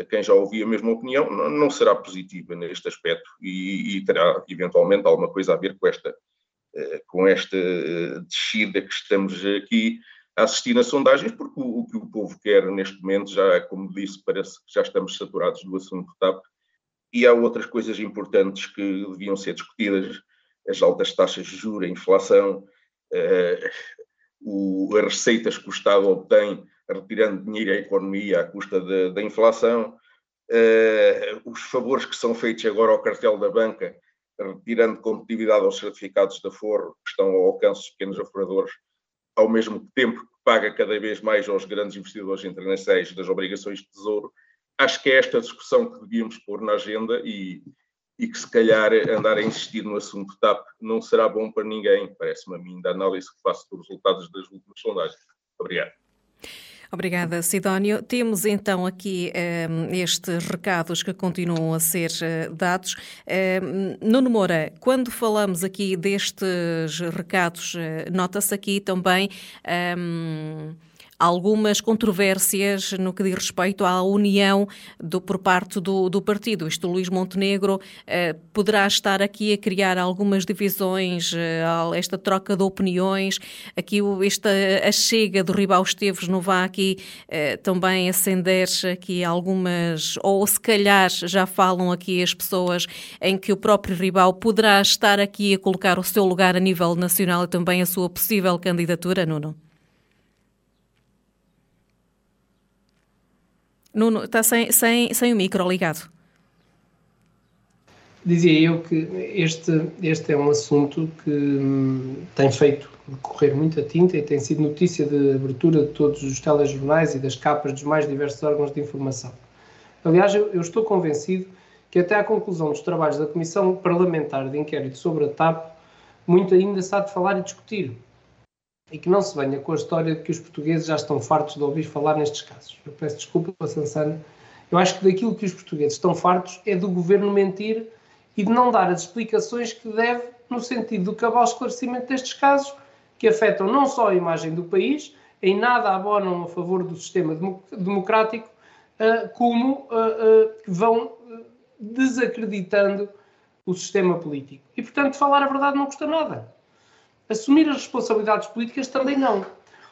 quem já ouvi a mesma opinião, não será positiva neste aspecto e, e terá eventualmente alguma coisa a ver com esta, eh, com esta descida que estamos aqui a assistir nas sondagens, porque o, o, que o povo quer neste momento, já como disse, parece que já estamos saturados do assunto TAP e há outras coisas importantes que deviam ser discutidas, as altas taxas de juros, a inflação, o, as receitas que o Estado obtém retirando dinheiro à economia à custa da inflação, uh, os favores que são feitos agora ao cartel da banca, retirando competitividade aos certificados de aforro que estão ao alcance dos pequenos aforadores, ao mesmo tempo que paga cada vez mais aos grandes investidores internacionais das obrigações de tesouro. Acho que é esta discussão que devíamos pôr na agenda e, e que se calhar andar a insistir no assunto TAP não será bom para ninguém, parece-me a mim, da análise que faço dos resultados das últimas sondagens. Obrigado. Obrigada, Sidónio. Temos então aqui um, ehm, estes recados que continuam a ser uh, dados. Um, ehm, Nuno Moura, quando falamos aqui destes recados, uh, nota-se aqui também. Um, ehm, algumas controvérsias no que diz respeito à união do, por parte do, do partido. Isto, Luís Montenegro eh, poderá estar aqui a criar algumas divisões, eh, esta troca de opiniões, aqui esta a chega do Ribal Esteves não vá aqui eh, também acender aqui algumas, ou se calhar já falam aqui as pessoas em que o próprio Ribal poderá estar aqui a colocar o seu lugar a nível nacional e também a sua possível candidatura, Nuno? Nuno, está sem, sem, sem o micro ligado. dizia eu que este, este é um assunto que hum, tem feito correr muita tinta e tem sido notícia de abertura de todos os telejornais e das capas dos mais diversos órgãos de informação. Aliás, eu, eu estou convencido que até à conclusão dos trabalhos da Comissão Parlamentar de Inquérito sobre a TAP, muito ainda se há de falar e discutir. E que não se venha com a história de que os portugueses já estão fartos de ouvir falar nestes casos. Eu peço desculpa, Sansana. Eu acho que daquilo que os portugueses estão fartos é do governo mentir e de não dar as explicações que deve no sentido do cabal esclarecimento destes casos que afetam não só a imagem do país, em nada abonam a favor do sistema democrático, eh, como eh, eh, vão desacreditando o sistema político. E, portanto, falar a verdade não custa nada. Assumir as responsabilidades políticas também não.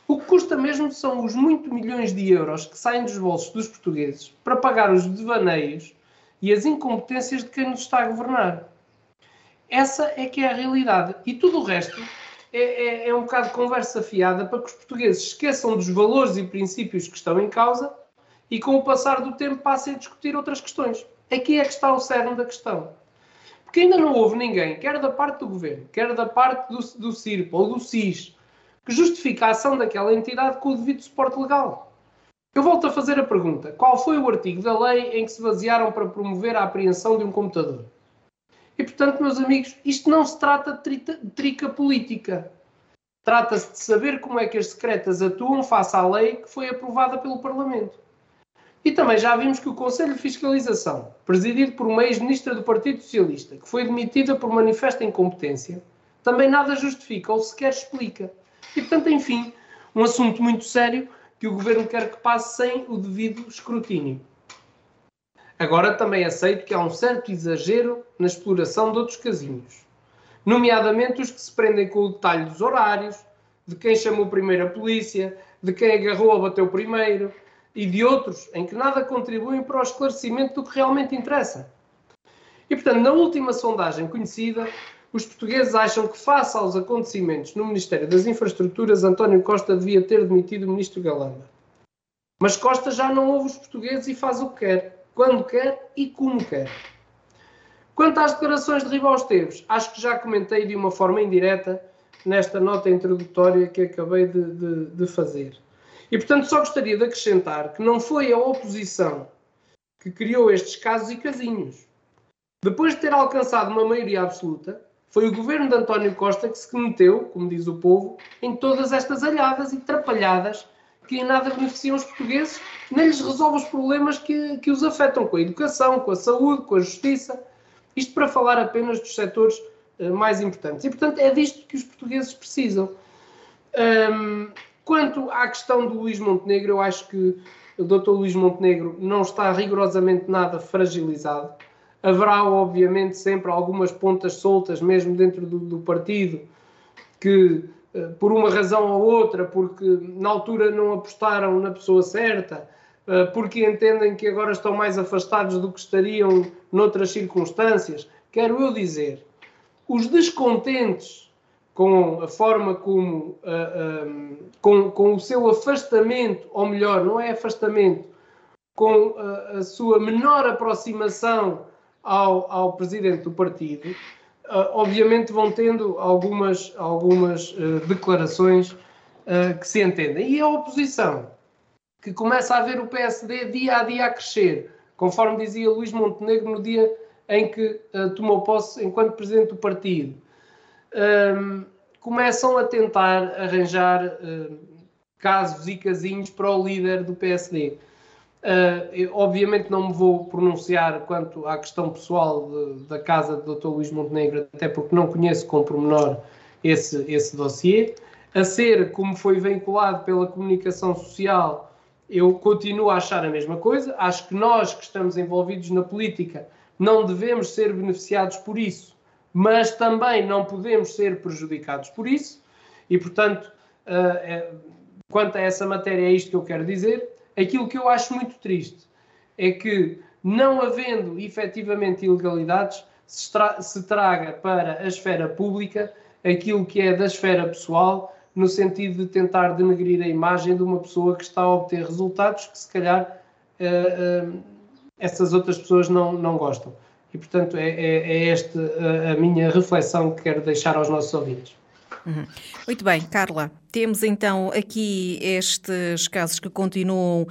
O que custa mesmo são os muitos milhões de euros que saem dos bolsos dos portugueses para pagar os devaneios e as incompetências de quem nos está a governar. Essa é que é a realidade. E tudo o resto é, é, é um bocado de conversa fiada para que os portugueses esqueçam dos valores e princípios que estão em causa e, com o passar do tempo, passem a discutir outras questões. Aqui é que está o cerne da questão. Porque ainda não houve ninguém, quer da parte do governo, quer da parte do, do CIRP ou do SIS, que justifique a ação daquela entidade com o devido suporte legal. Eu volto a fazer a pergunta: qual foi o artigo da lei em que se basearam para promover a apreensão de um computador? E, portanto, meus amigos, isto não se trata de, trita, de trica política. Trata-se de saber como é que as secretas atuam face à lei que foi aprovada pelo Parlamento. E também já vimos que o Conselho de Fiscalização, presidido por uma ex-ministra do Partido Socialista, que foi demitida por manifesta incompetência, também nada justifica ou sequer explica. E, portanto, enfim, um assunto muito sério que o Governo quer que passe sem o devido escrutínio. Agora também aceito que há um certo exagero na exploração de outros casinhos, nomeadamente os que se prendem com o detalhe dos horários, de quem chamou primeiro a polícia, de quem agarrou a bateu primeiro e de outros em que nada contribuem para o esclarecimento do que realmente interessa. E portanto, na última sondagem conhecida, os portugueses acham que, face aos acontecimentos no Ministério das Infraestruturas, António Costa devia ter demitido o ministro Galamba. Mas Costa já não ouve os portugueses e faz o que quer quando quer e como quer. Quanto às declarações de Ribal Esteves, acho que já comentei de uma forma indireta nesta nota introdutória que acabei de, de, de fazer. E, portanto, só gostaria de acrescentar que não foi a oposição que criou estes casos e casinhos. Depois de ter alcançado uma maioria absoluta, foi o governo de António Costa que se meteu, como diz o povo, em todas estas alhadas e trapalhadas que em nada beneficiam os portugueses, nem lhes resolve os problemas que, que os afetam com a educação, com a saúde, com a justiça. Isto para falar apenas dos setores uh, mais importantes. E, portanto, é disto que os portugueses precisam. Um, quanto à questão do Luís Montenegro, eu acho que o Dr. Luís Montenegro não está rigorosamente nada fragilizado. Haverá, obviamente, sempre algumas pontas soltas, mesmo dentro do, do partido, que eh, por uma razão ou outra, porque na altura não apostaram na pessoa certa, eh, porque entendem que agora estão mais afastados do que estariam noutras circunstâncias. Quero eu dizer, os descontentes com a forma como, uh, com, com o seu afastamento, ou melhor, não é afastamento, com a, a sua menor aproximação ao, ao presidente do partido, uh, obviamente vão tendo algumas, algumas uh, declarações que se entendem. E a oposição, que começa a ver o PSD dia a dia a crescer, conforme dizia Luís Montenegro no dia em que tomou posse enquanto presidente do partido, um, começam a tentar arranjar casos e casinhos para o líder do PSD. Uh, obviamente não me vou pronunciar quanto à questão pessoal de, da casa do Dr. Luís Montenegro, até porque não conheço com pormenor esse, esse dossiê. A ser como foi vinculado pela comunicação social, eu continuo a achar a mesma coisa. Acho que nós que estamos envolvidos na política não devemos ser beneficiados por isso, mas também não podemos ser prejudicados por isso. E, portanto, uh, é, quanto a essa matéria, é isto que eu quero dizer. Aquilo que eu acho muito triste é que, não havendo efetivamente ilegalidades, se, tra se traga para a esfera pública aquilo que é da esfera pessoal, no sentido de tentar denegrir a imagem de uma pessoa que está a obter resultados que, se calhar, uh, essas outras pessoas não, não gostam. E, portanto, é, é, é esta a, minha reflexão que quero deixar aos nossos ouvintes. Uhum. Muito bem, Carla. Temos então aqui estes casos que continuam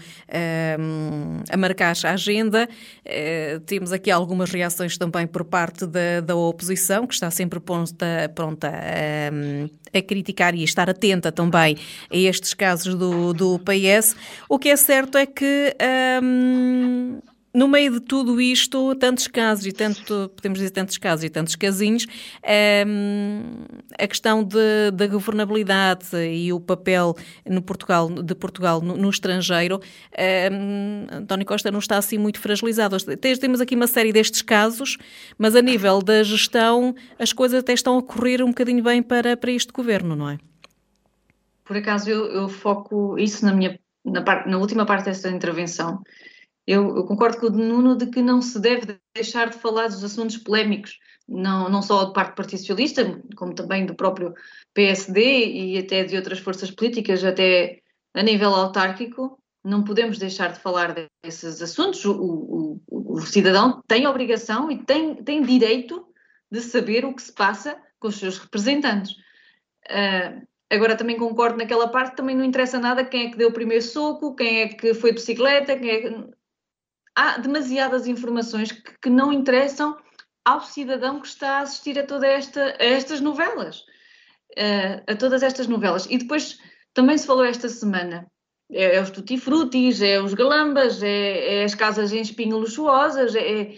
um, a marcar a agenda. Uh, temos aqui algumas reações também por parte da, da oposição, que está sempre pronta, pronta a, a, criticar e a estar atenta também a estes casos do, do PS. O que é certo é que. Um, no meio de tudo isto, tantos casos e tanto, podemos dizer tantos casos e tantos casinhos, ehm, a questão da governabilidade e o papel no Portugal, de Portugal no, no estrangeiro, ehm, António Costa não está assim muito fragilizado. Temos aqui uma série destes casos, mas a nível da gestão, as coisas até estão a correr um bocadinho bem para, para este governo, não é? Por acaso eu, eu foco isso na minha na, na última parte desta intervenção eu, eu, concordo com o Nuno de que não se deve deixar de falar dos assuntos polémicos, não, não só do parte do Partido Socialista, como também do próprio PSD e até de outras forças políticas, até a nível autárquico. Não podemos deixar de falar desses assuntos. O, o, o cidadão tem obrigação e tem, tem direito de saber o que se passa com os seus representantes. Uh, Agora também concordo naquela parte, também não interessa nada quem é que deu o primeiro soco, quem é que foi de bicicleta, quem é que há demasiadas informações que, que, não interessam ao cidadão que está a assistir a esta, estas novelas, uh, a todas estas novelas. E depois também se falou esta semana, é, é os tutti-frutis, é os galambas, é, é, as casas em espinho luxuosas, é,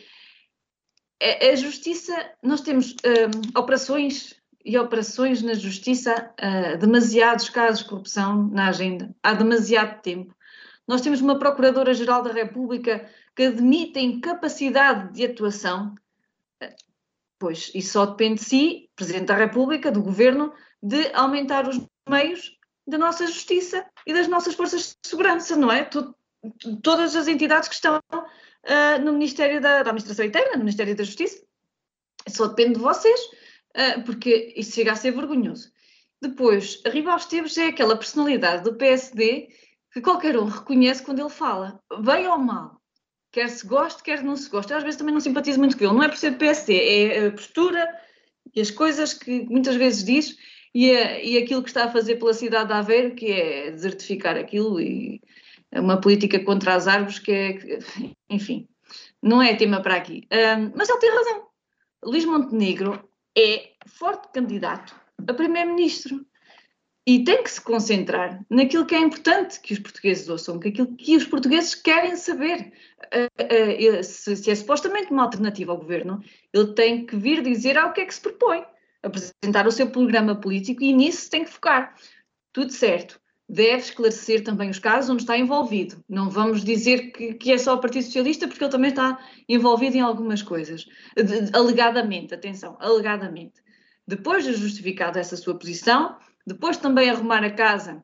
é, é a justiça, nós temos uh, operações e operações na justiça, uh, demasiados casos de corrupção na agenda, há demasiado tempo. Nós temos uma Procuradora-Geral da República que admite incapacidade de atuação, pois isso só depende de si, Presidente da República, do Governo, de aumentar os meios da nossa justiça e das nossas forças de segurança, não é? todas as entidades que estão uh, no Ministério da, da, Administração Interna, no Ministério da Justiça, só depende de vocês, uh, porque isso chega a ser vergonhoso. Depois, Arriba aos Teves é aquela personalidade do PSD que qualquer um reconhece quando ele fala, bem ou mal, quer se goste, quer não se goste. Eu às vezes também não simpatizo muito com ele, não é por ser PSD, é a postura e as coisas que muitas vezes diz e, e aquilo que está a fazer pela cidade de Aveiro, que é desertificar aquilo e é uma política contra as árvores que é, enfim, não é tema para aqui. Um, mas ele tem razão. Luís Montenegro é forte candidato a primeiro-ministro e tem que se concentrar naquilo que é importante que os portugueses ouçam, que aquilo que os portugueses querem saber. Uh, uh, se, é supostamente uma alternativa ao governo, ele tem que vir dizer ao que é que se propõe, apresentar o seu programa político e nisso tem que focar. Tudo certo. Deve esclarecer também os casos onde está envolvido. Não vamos dizer que, que é só o Partido Socialista, porque ele também está envolvido em algumas coisas. Alegadamente, atenção, alegadamente. Depois de justificada essa sua posição, depois também arrumar a casa,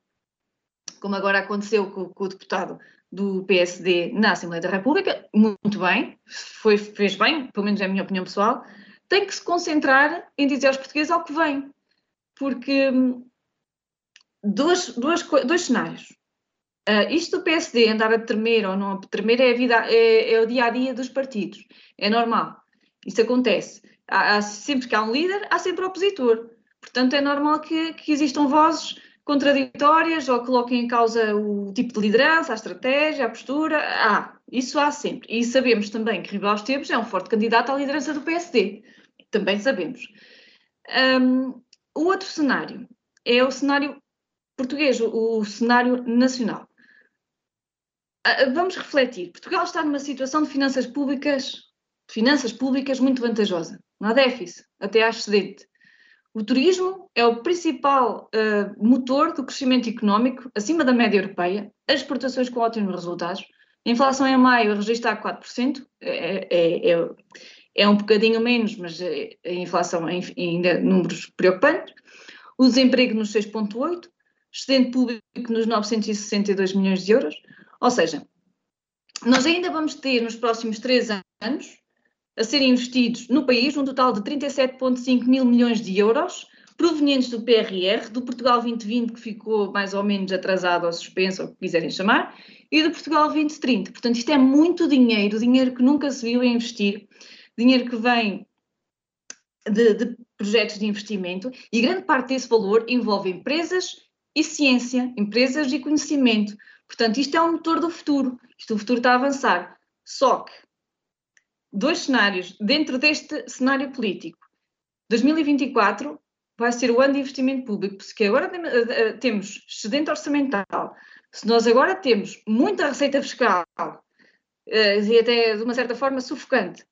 como agora aconteceu com, com o deputado do PSD na Assembleia da República, muito bem, foi, fez bem, pelo menos é a minha opinião pessoal, tem que se concentrar em dizer aos portugueses ao que vem. Porque hum, dois, dois, dois cenários. Uh, isto do PSD andar a tremer ou não a tremer é, a vida, é, é, o dia a dia dos partidos. É normal. Isso acontece. Há, há, sempre que há um líder, há sempre opositor. Portanto, é normal que, que existam vozes contraditórias ou coloquem em causa o tipo de liderança, a estratégia, a postura. Ah, isso há sempre. E sabemos também que Ribeirão Esteves é um forte candidato à liderança do PSD. Também sabemos. Um, o outro cenário é o cenário português, o, o cenário nacional. Uh, vamos refletir. Portugal está numa situação de finanças públicas, finanças públicas muito vantajosa. Não há déficit, até há excedente. O turismo é o principal uh, motor do crescimento económico, acima da média europeia, as exportações com ótimos resultados. A inflação em maio registra 4%, é, é, é, é um bocadinho menos, mas a inflação é ainda números preocupantes. O desemprego nos 6,8%, excedente público nos 962 milhões de euros. Ou seja, nós ainda vamos ter nos próximos três anos a serem investidos no país um total de 37,5 mil milhões de euros, provenientes do PRR, do Portugal 2020, que ficou mais ou menos atrasado ou suspenso, ou o que quiserem chamar, e do Portugal 2030. Portanto, isto é muito dinheiro, dinheiro que nunca se viu a investir dinheiro que vem de, de projetos de investimento e grande parte desse valor envolve empresas e ciência, empresas e conhecimento. Portanto, isto é um motor do futuro. Isto, o futuro está a avançar. Só que, dois cenários dentro deste cenário político. 2024 vai ser o ano de investimento público, porque agora eh, temos excedente orçamental, se nós agora temos muita receita fiscal eh, e até de uma certa forma sufocante,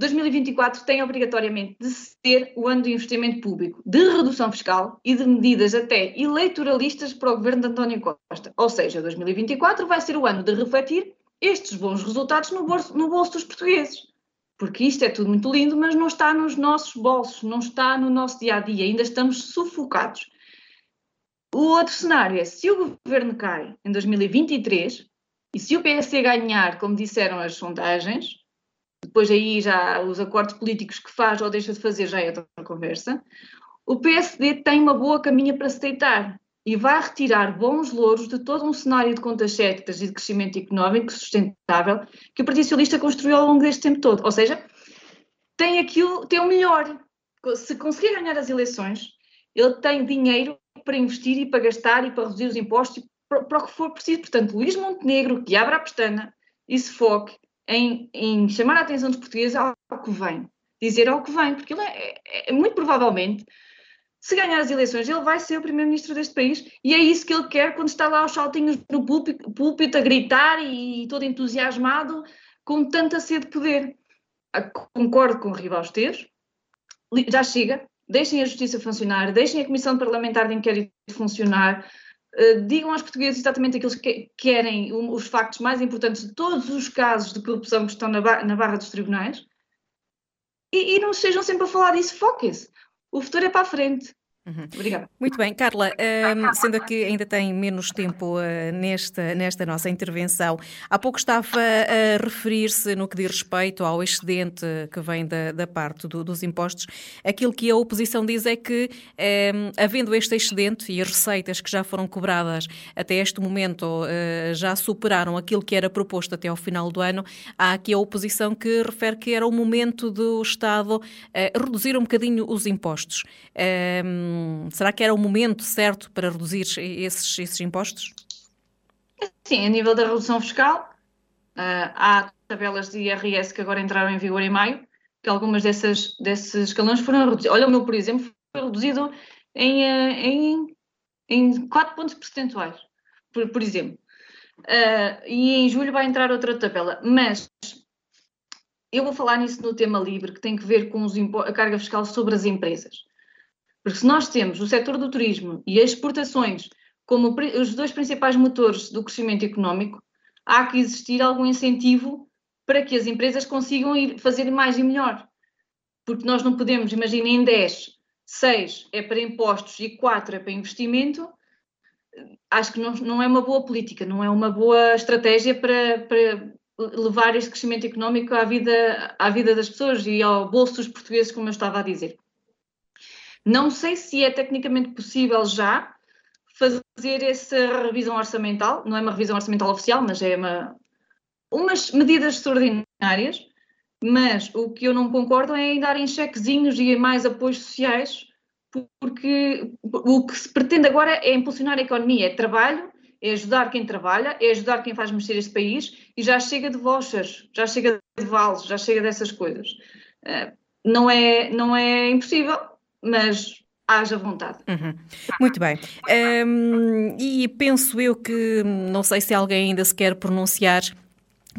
2024 tem obrigatoriamente de ser o ano de investimento público, de redução fiscal e de medidas até eleitoralistas para o governo de António Costa. Ou seja, 2024 vai ser o ano de refletir estes bons resultados no bolso, no bolso dos portugueses. Porque isto é tudo muito lindo, mas não está nos nossos bolsos, não está no nosso dia a dia, ainda estamos sufocados. O outro cenário é se o governo cai em 2023 e se o PSD ganhar, como disseram as sondagens, depois aí já os acordos políticos que faz ou deixa de fazer já é outra conversa, o PSD tem uma boa caminha para se deitar e vai retirar bons louros de todo um cenário de contas certas e de crescimento económico sustentável que o Partido Socialista construiu ao longo deste tempo todo. Ou seja, tem aquilo, tem o melhor. Se conseguir ganhar as eleições, ele tem dinheiro para investir e para gastar e para reduzir os impostos para, para o que for preciso. Portanto, Luís Montenegro, que abra a pestana e se foque em, em chamar a atenção dos portugueses ao que vem, dizer ao que vem, porque ele é, é, é muito provavelmente se ganhar as eleições, ele vai ser o primeiro-ministro deste país. E é isso que ele quer quando está lá aos saltinhos no púlpito, a gritar e todo entusiasmado com tanta sede de poder. Ah, concordo com o Rival Esteves, já chega, deixem a justiça funcionar, deixem a Comissão Parlamentar de Inquérito funcionar, uh, digam aos portugueses exatamente aquilo que querem, os factos mais importantes de todos os casos de corrupção que estão na, na barra dos tribunais. E, e não sejam sempre a falar disso, foquem-se. O futuro é para a frente. Uhum. Obrigada. Muito bem, Carla, um, sendo que ainda tem menos tempo uh, nesta, nesta nossa intervenção, há pouco estava a referir-se no que diz respeito ao excedente que vem da, da parte do, dos impostos. Aquilo que a oposição diz é que, um, havendo este excedente e as receitas que já foram cobradas até este momento uh, já superaram aquilo que era proposto até ao final do ano, há aqui a oposição que refere que era o momento do Estado uh, reduzir um bocadinho os impostos. Um, será que era o momento certo para reduzir esses, esses impostos? Sim, a nível da redução fiscal, uh, há tabelas de IRS que agora entraram em vigor em maio, que algumas dessas, desses escalões foram reduzidos. Olha, o meu, por exemplo, foi reduzido em, ah, em, em 4 pontos percentuais, por, por exemplo. Uh, e em julho vai entrar outra tabela. Mas eu vou falar nisso no tema livre, que tem que ver com a carga fiscal sobre as empresas. Porque se nós temos o setor do turismo e as exportações como os dois principais motores do crescimento económico, há que existir algum incentivo para que as empresas consigam ir fazer mais e melhor. Porque nós não podemos, imagina, em 10, 6 é para impostos e 4 é para investimento, acho que não, não é uma boa política, não é uma boa estratégia para, para levar este crescimento económico à vida, à vida das pessoas e ao bolso dos portugueses, como eu estava a dizer. Não sei se é tecnicamente possível já fazer essa revisão orçamental, não é uma revisão orçamental oficial, mas é uma, umas medidas extraordinárias, mas o que eu não concordo é em darem chequezinhos e mais apoios sociais, porque o que se pretende agora é impulsionar a economia, é trabalho, é ajudar quem trabalha, é ajudar quem faz mexer este país e já chega de vouchers, já chega de vales, já chega dessas coisas. Eh, não é, não é impossível, mas haja vontade. Uhum. Muito bem. Um, e penso eu que, não sei se alguém ainda se quer pronunciar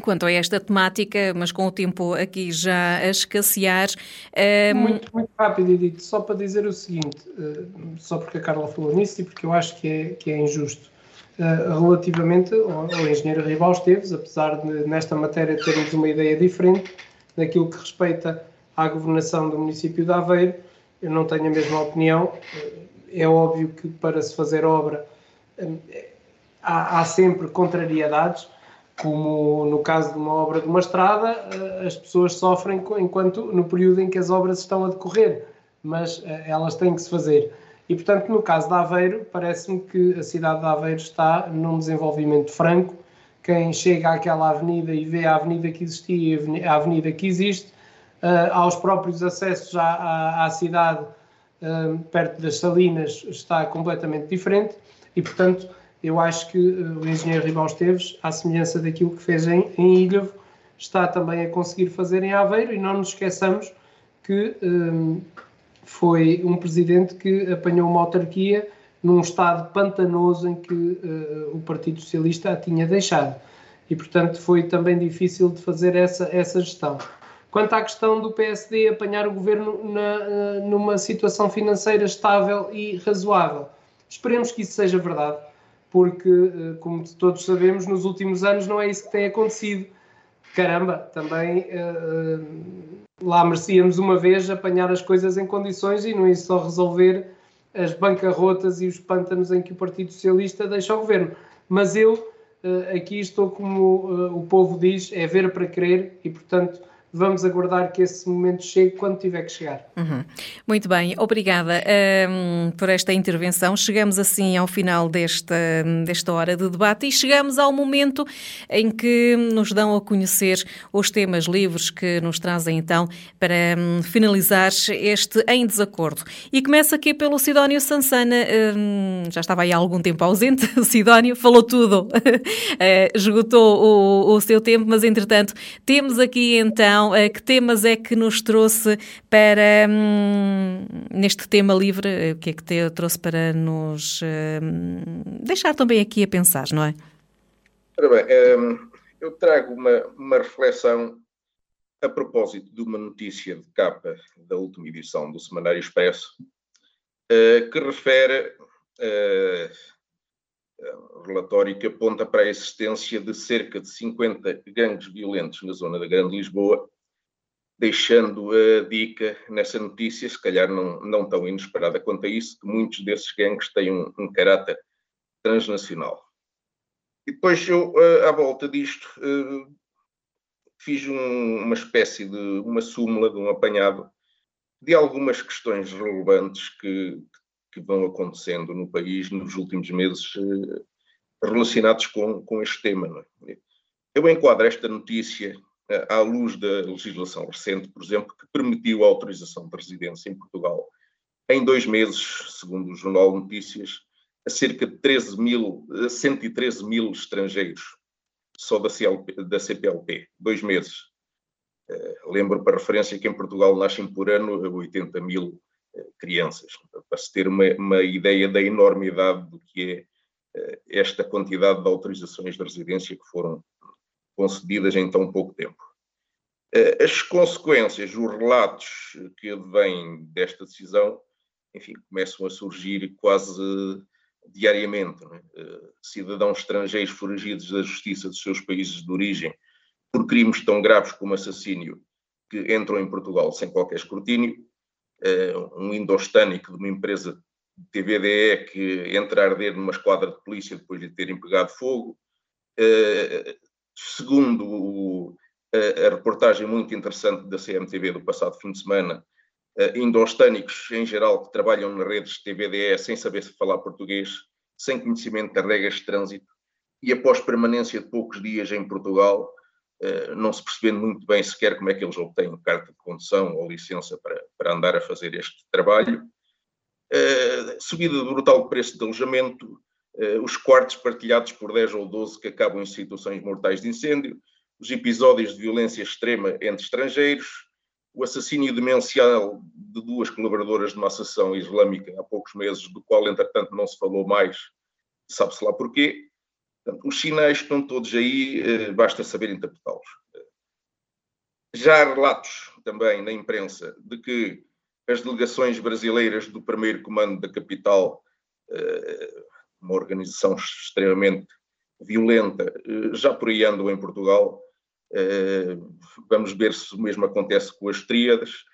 quanto a esta temática, mas com o tempo aqui já a escassear. Um... Muito, muito rápido, Edith, só para dizer o seguinte, uh, só porque a Carla falou nisso e porque eu acho que é, que é injusto. Uh, relativamente ao, ao engenheiro Rival Esteves, apesar de nesta matéria termos uma ideia diferente daquilo que respeita à governação do município de Aveiro, eu não tenho a mesma opinião. É óbvio que para se fazer obra há, há sempre contrariedades, como no caso de uma obra de uma estrada, as pessoas sofrem enquanto no período em que as obras estão a decorrer, mas eh, elas têm que se fazer. E, portanto, no caso de Aveiro, parece-me que a cidade de Aveiro está num desenvolvimento franco. Quem chega àquela avenida e vê a avenida que existia e a avenida que existe, aos próprios acessos à, à, à cidade perto das Salinas está completamente diferente e, portanto, eu acho que o engenheiro Ribal Esteves, à semelhança daquilo que fez em, em Ilhavo, está também a conseguir fazer em Aveiro e não nos esqueçamos que um, foi um presidente que apanhou uma autarquia num estado pantanoso em que uh, o Partido Socialista a tinha deixado. E, portanto, foi também difícil de fazer essa, essa gestão. Quanto à questão do PSD apanhar o governo na, uh, numa situação financeira estável e razoável, esperemos que isso seja verdade, porque, uh, como todos sabemos, nos últimos anos não é isso que tem acontecido caramba, também uh, lá merecíamos uma vez apanhar as coisas em condições e não é só resolver as bancarrotas e os pântanos em que o Partido Socialista deixa o governo. Mas eu aqui estou como o povo diz, é ver para crer e, portanto, vamos aguardar que esse momento chegue quando tiver que chegar. Uhum. Muito bem, obrigada um, por esta intervenção. Chegamos assim ao final desta, desta hora de debate e chegamos ao momento em que nos dão a conhecer os temas livres que nos trazem então para um, finalizar este Em Desacordo. E começa aqui pelo Sidónio Sansana, um, já estava aí há algum tempo ausente, (laughs) o Sidónio falou tudo, uh, (laughs) esgotou o, o seu tempo, mas entretanto temos aqui então então, que temas é que nos trouxe para, hum, neste tema livre, o que é que te trouxe para nos hum, deixar também aqui a pensar, não é? Ora bem, hum, eu trago uma, uma reflexão a propósito de uma notícia de capa da última edição do Semanário Expresso, uh, que refere uh, relatório que aponta para a existência de cerca de 50 gangues violentos na zona da Grande Lisboa deixando a dica nessa notícia, se calhar não, não tão inesperada quanto a isso, que muitos desses gangues têm um, um caráter transnacional. E depois eu, à volta disto, eh, fiz um, uma espécie de uma súmula, de um apanhado de algumas questões relevantes que, que vão acontecendo no país nos últimos meses eh, relacionados com, com este tema. É? Eu enquadro esta notícia à luz da legislação recente, por exemplo, que permitiu a autorização de residência em Portugal em dois meses, segundo o Jornal Notícias, a cerca de 13 mil, 113 mil estrangeiros, só da, CLP, da CPLP, dois meses. Uh, lembro para referência que em Portugal nascem por ano 80 mil crianças, para se ter uma, uma, ideia da enormidade do que é uh, esta quantidade de autorizações de residência que foram concedidas em tão pouco tempo. Eh, as consequências, os relatos que advêm desta decisão, enfim, começam a surgir quase diariamente. É? Cidadãos estrangeiros foragidos da justiça dos seus países de origem por crimes tão graves como assassínio que entram em Portugal sem qualquer escrutínio. Eh, um indostânico de uma empresa de TVDE que entra a arder numa esquadra de polícia depois de terem pegado fogo. Segundo o, a, reportagem muito interessante da CMTV do passado fim de semana, uh, indostânicos em geral que trabalham nas redes de TVDE sem saber se falar português, sem conhecimento das regras de trânsito e após permanência de poucos dias em Portugal, não se percebendo muito bem sequer como é que eles obtêm carta de condução ou licença para, para andar a fazer este trabalho. Uh, subida do brutal preço de alojamento, uh, os quartos partilhados por 10 ou 12 que acabam em situações mortais de incêndio, os episódios de violência extrema entre estrangeiros, o assassínio demencial de duas colaboradoras de uma associação islâmica há poucos meses, do qual, entretanto, não se falou mais, sabe-se lá porquê. Portanto, os sinais estão todos aí, uh, basta saber interpretá-los. Já há relatos também na imprensa de que as delegações brasileiras do primeiro comando da capital uh, uma organização extremamente violenta, eh, já por aí andam em Portugal. Eh, vamos ver se o mesmo acontece com as tríades.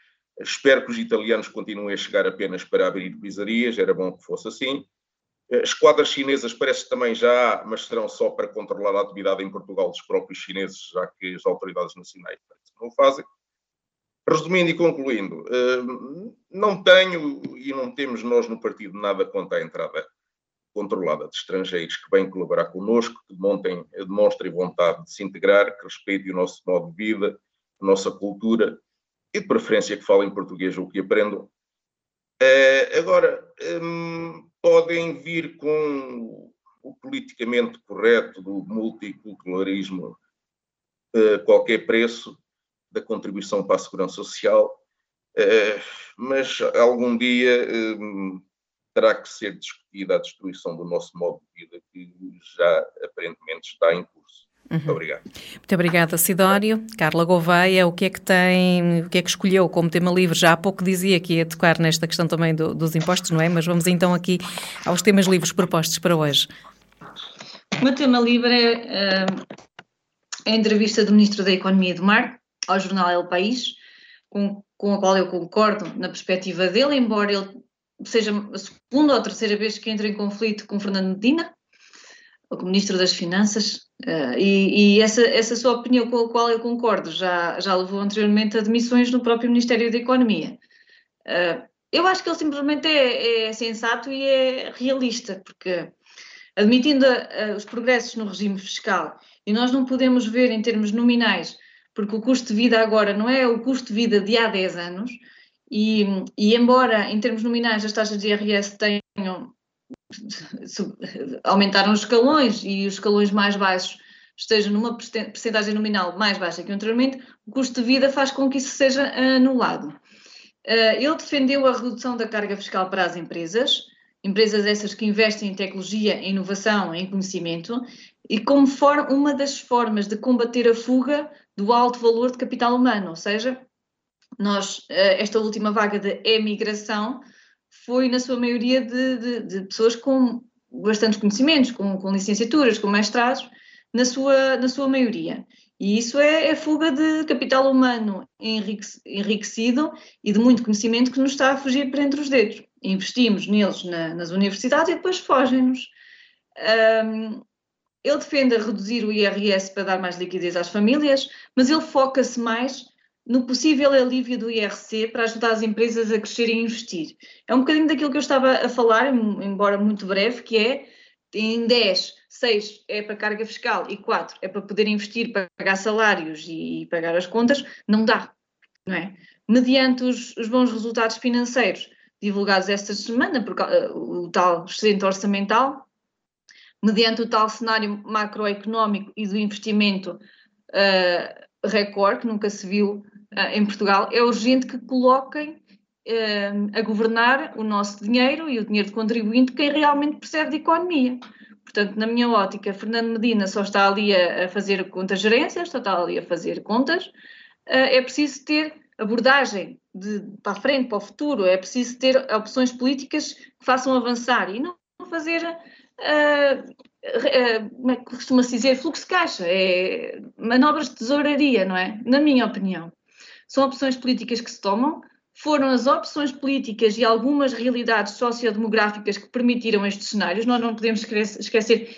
Espero que os italianos continuem a chegar apenas para abrir pizzarias, era bom que fosse assim. Eh, esquadras chinesas parece que também já há, mas serão só para controlar a atividade em Portugal dos próprios chineses, já que as autoridades nacionais não fazem. Resumindo e concluindo, não tenho e não temos nós no partido nada contra a entrada controlada de estrangeiros que vêm colaborar connosco, que demontem, demonstrem vontade de se integrar, que respeitem o nosso modo de vida, a nossa cultura e de preferência que falem português ou que aprendam. Uh, agora, um, podem vir com o politicamente correto do multiculturalismo a qualquer preço da contribuição para a segurança social, uh, mas algum dia um, terá que ser discutida a destruição do nosso modo de vida, que já aparentemente está em curso. Uhum. Muito obrigado. Muito obrigada, Sidónio. Carla Gouveia, o que é que tem, o que é que escolheu como tema livre? Já há pouco dizia que ia tocar nesta questão também do, dos impostos, não é? Mas vamos então aqui aos temas livres propostos para hoje. O meu tema livre é, é a entrevista do Ministro da Economia e do Mar ao jornal El País, com, com a qual eu concordo na perspectiva dele, embora ele seja a segunda ou terceira vez que entra em conflito com Fernando Medina, como Ministro das Finanças, uh, e, e, essa, essa sua opinião com a qual eu concordo já, já levou anteriormente a demissões no próprio Ministério da Economia. Uh, eu acho que ele simplesmente é, é, sensato e é realista, porque admitindo uh, os progressos no regime fiscal, e nós não podemos ver em termos nominais, porque o custo de vida agora não é o custo de vida de há 10 anos, e, e embora em termos nominais as taxas de IRS tenham aumentaram os escalões e os escalões mais baixos estejam numa percentagem nominal mais baixa que anteriormente, o custo de vida faz com que isso seja anulado. Eh, ele defendeu a redução da carga fiscal para as empresas, empresas essas que investem em tecnologia, em inovação, em conhecimento, e como uma das formas de combater a fuga do alto valor de capital humano, ou seja, nós, eh, esta última vaga de emigração foi, na sua maioria, de, de, de pessoas com bastantes conhecimentos, com, com, licenciaturas, com mestrados, na sua, na sua maioria. E isso é, é fuga de capital humano enriquecido e de muito conhecimento que nos está a fugir para entre os dedos. Investimos neles na, nas universidades e depois fogem-nos. Um, ele defende reduzir o IRS para dar mais liquidez às famílias, mas ele foca-se mais no possível alívio do IRC para ajudar as empresas a crescerem e investir. É um bocadinho daquilo que eu estava a falar, embora muito breve, que é em 10, 6 é para carga fiscal e 4 é para poder investir, pagar salários e, pagar as contas, não dá, não é? Mediante os, os bons resultados financeiros divulgados esta semana, por, o tal excedente orçamental, mediante o tal cenário macroeconómico e do investimento uh, recorde, que nunca se viu em Portugal, é urgente que coloquem uh, a governar o nosso dinheiro e o dinheiro de contribuinte quem realmente percebe de economia. Portanto, na minha ótica, Fernando Medina só está ali a, fazer contas gerências, só está ali a fazer contas. Uh, é preciso ter abordagem de, para a frente, para o futuro, é preciso ter opções políticas que façam avançar e não fazer uh, como é que costuma-se dizer, fluxo de caixa, é manobras de tesouraria, não é? Na minha opinião. São opções políticas que se tomam, foram as opções políticas e algumas realidades sociodemográficas que permitiram estes cenários. Nós não podemos esquecer,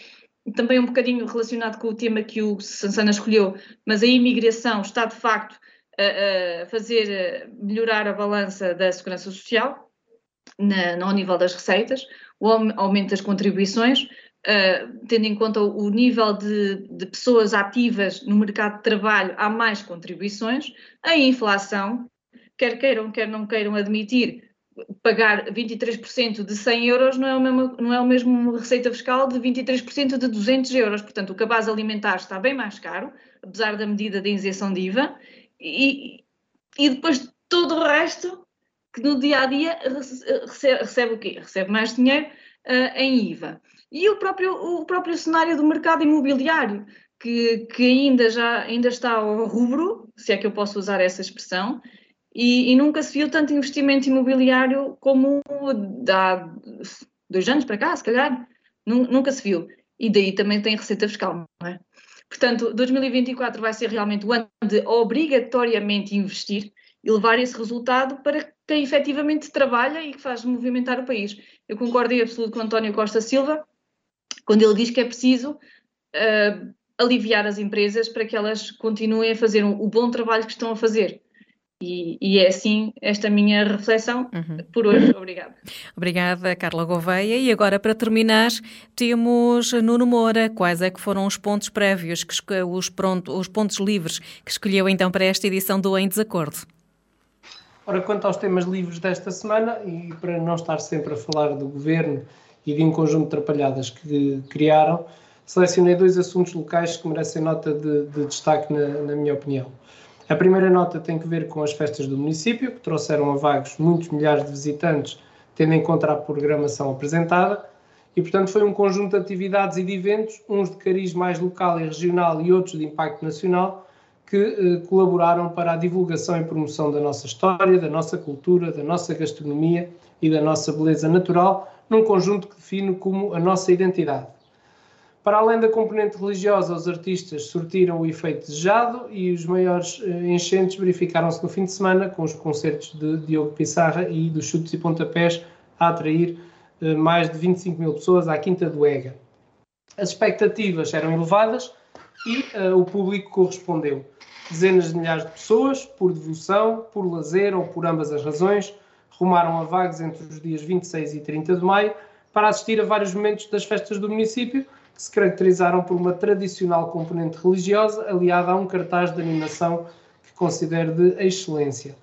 também um bocadinho relacionado com o tema que o Sansana escolheu, mas a imigração está de facto a, a fazer melhorar a balança da segurança social na, no nível das receitas, o aumento das contribuições, uh, tendo em conta o nível de, de, pessoas ativas no mercado de trabalho, há mais contribuições, a inflação, quer queiram, quer não queiram admitir, pagar 23% de 100 euros não é, o mesmo, não é o mesmo receita fiscal de 23% de 200 euros. Portanto, o cabaz alimentar está bem mais caro, apesar da medida de isenção de IVA, e, e depois todo o resto, que no dia a dia recebe, recebe o quê? Recebe mais dinheiro uh, em IVA. E o próprio, o próprio cenário do mercado imobiliário, que, que ainda, já, ainda está ao rubro, se é que eu posso usar essa expressão, e, e nunca se viu tanto investimento imobiliário como há dois anos para cá, se calhar, nunca se viu. E daí também tem receita fiscal, não é? Portanto, 2024 vai ser realmente o ano de obrigatoriamente investir e levar esse resultado para quem efetivamente trabalha e que faz movimentar o país. Eu concordo em absoluto com António Costa Silva, quando ele diz que é preciso uh, aliviar as empresas para que elas continuem a fazer um, o bom trabalho que estão a fazer. E, e, é assim esta minha reflexão uhum. por hoje. Obrigada. Obrigada, Carla Gouveia. E agora, para terminar, temos Nuno Moura. Quais é que foram os pontos prévios, que, os, pronto, os pontos livres que escolheu então para esta edição do Em Desacordo? Ora, quanto aos temas livres desta semana, e para não estar sempre a falar do governo e de um conjunto de atrapalhadas que criaram, selecionei dois assuntos locais que merecem nota de, de destaque, na, na, minha opinião. A primeira nota tem que ver com as festas do município, que trouxeram a Vagos muitos milhares de visitantes, tendo em conta a programação apresentada, e portanto foi um conjunto de atividades e de eventos, uns de cariz mais local e regional e outros de impacto nacional, que eh, colaboraram para a divulgação e promoção da nossa história, da nossa cultura, da nossa gastronomia e da nossa beleza natural, num conjunto que define como a nossa identidade. Para além da componente religiosa, os artistas sortiram o efeito desejado e os maiores eh, enchentes verificaram-se no fim de semana com os concertos de Diogo Pissarra e dos chutes e pontapés a atrair eh, mais de 25 mil pessoas à Quinta do Ega. As expectativas eram elevadas e uh, o público correspondeu. Dezenas de milhares de pessoas, por devoção, por lazer ou por ambas as razões, rumaram a Vagos entre os dias 26 e 30 de maio para assistir a vários momentos das festas do município que se caracterizaram por uma tradicional componente religiosa aliada a um cartaz de animação que considero de excelência.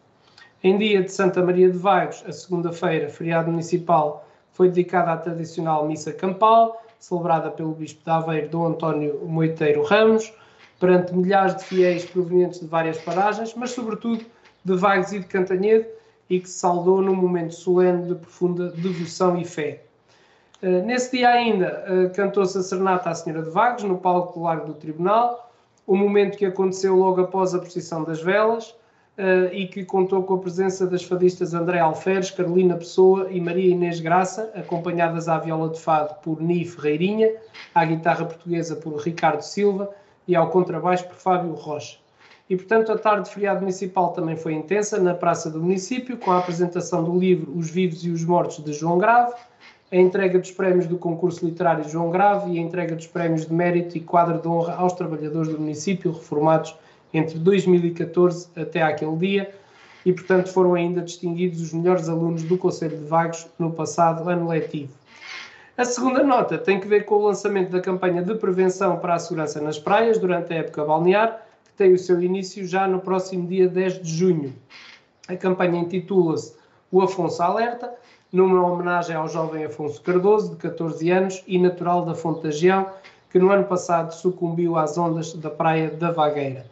Em dia de Santa Maria de Vagos, a segunda-feira, feriado municipal, foi dedicada à tradicional missa campal, celebrada pelo Bispo de Aveiro, Dom António Moiteiro Ramos, perante milhares de fiéis provenientes de várias paragens, mas sobretudo de Vagos e de Cantanhede, e que se saudou num momento solene de profunda devoção e fé. Eh, nesse dia ainda eh, cantou-se a serenata à Senhora de Vagos, no palco do Largo do Tribunal, o momento que aconteceu logo após a procissão das velas eh, e que contou com a presença das fadistas André Alferes, Carolina Pessoa e Maria Inês Graça, acompanhadas à viola de fado por Ni Ferreirinha, à guitarra portuguesa por Ricardo Silva e ao contrabaixo por Fábio Rocha. E, portanto, a tarde de feriado municipal também foi intensa na Praça do Município, com a apresentação do livro Os Vivos e os Mortos de João Grave, a entrega dos prémios do concurso literário João Grave e a entrega dos prémios de mérito e quadro de honra aos trabalhadores do município reformados entre 2014 até aquele dia e, portanto, foram ainda distinguidos os melhores alunos do Conselho de Vagos no passado ano letivo. A segunda nota tem que ver com o lançamento da campanha de prevenção para a segurança nas praias durante a época balnear, que tem o seu início já no próximo dia 10 de junho. A campanha intitula-se O Afonso Alerta numa homenagem ao jovem Afonso Cardoso, de 14 anos e natural da Fonte da Gião, que no ano passado sucumbiu às ondas da Praia da Vagueira.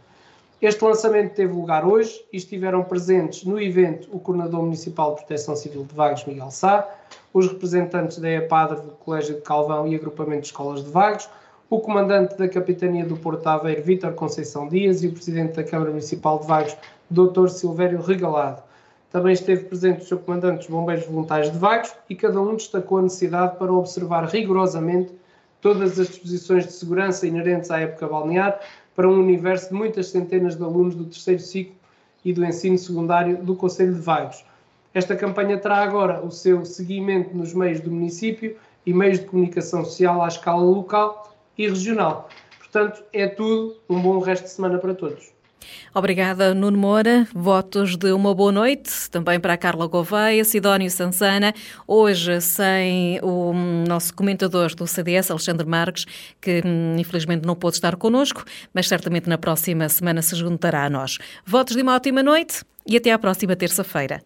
Este lançamento teve lugar hoje e estiveram presentes no evento o Coordenador Municipal de Proteção Civil de Vagos, Miguel Sá, os representantes da EPADRE do Colégio de Calvão e Agrupamento de Escolas de Vagos, o Comandante da Capitania do Porto Aveiro, Vítor Conceição Dias, e o Presidente da Câmara Municipal de Vagos, Dr. Silvério Regalado. Também esteve presente o seu comandante dos Bombeiros Voluntários de Vagos e cada um destacou a necessidade para observar rigorosamente todas as disposições de segurança inerentes à época balnear para um universo de muitas centenas de alunos do terceiro ciclo e do ensino secundário do Conselho de Vagos. Esta campanha terá agora o seu seguimento nos meios do município e meios de comunicação social à escala local e regional. Portanto, é tudo. Um bom resto de semana para todos. Obrigada, Nuno Moura. Votos de uma boa noite também para a Carla Gouveia, Sidónio Sansana. Hoje, sem o nosso comentador do CDS, Alexandre Marques, que hum, infelizmente não pôde estar connosco, mas certamente na próxima semana se juntará a nós. Votos de uma ótima noite e até à próxima terça-feira.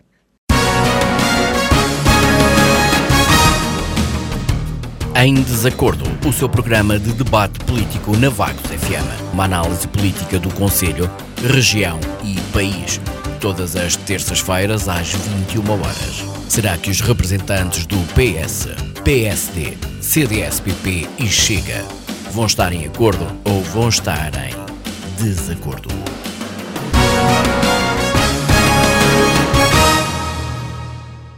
Em Desacordo, o seu programa de debate político na Vagos FM. Uma análise política do Conselho, região e país. Todas as terças-feiras às 21 horas. Será que os representantes do PS, PSD, CDS-PP e Chega vão estar em acordo ou vão estar em desacordo?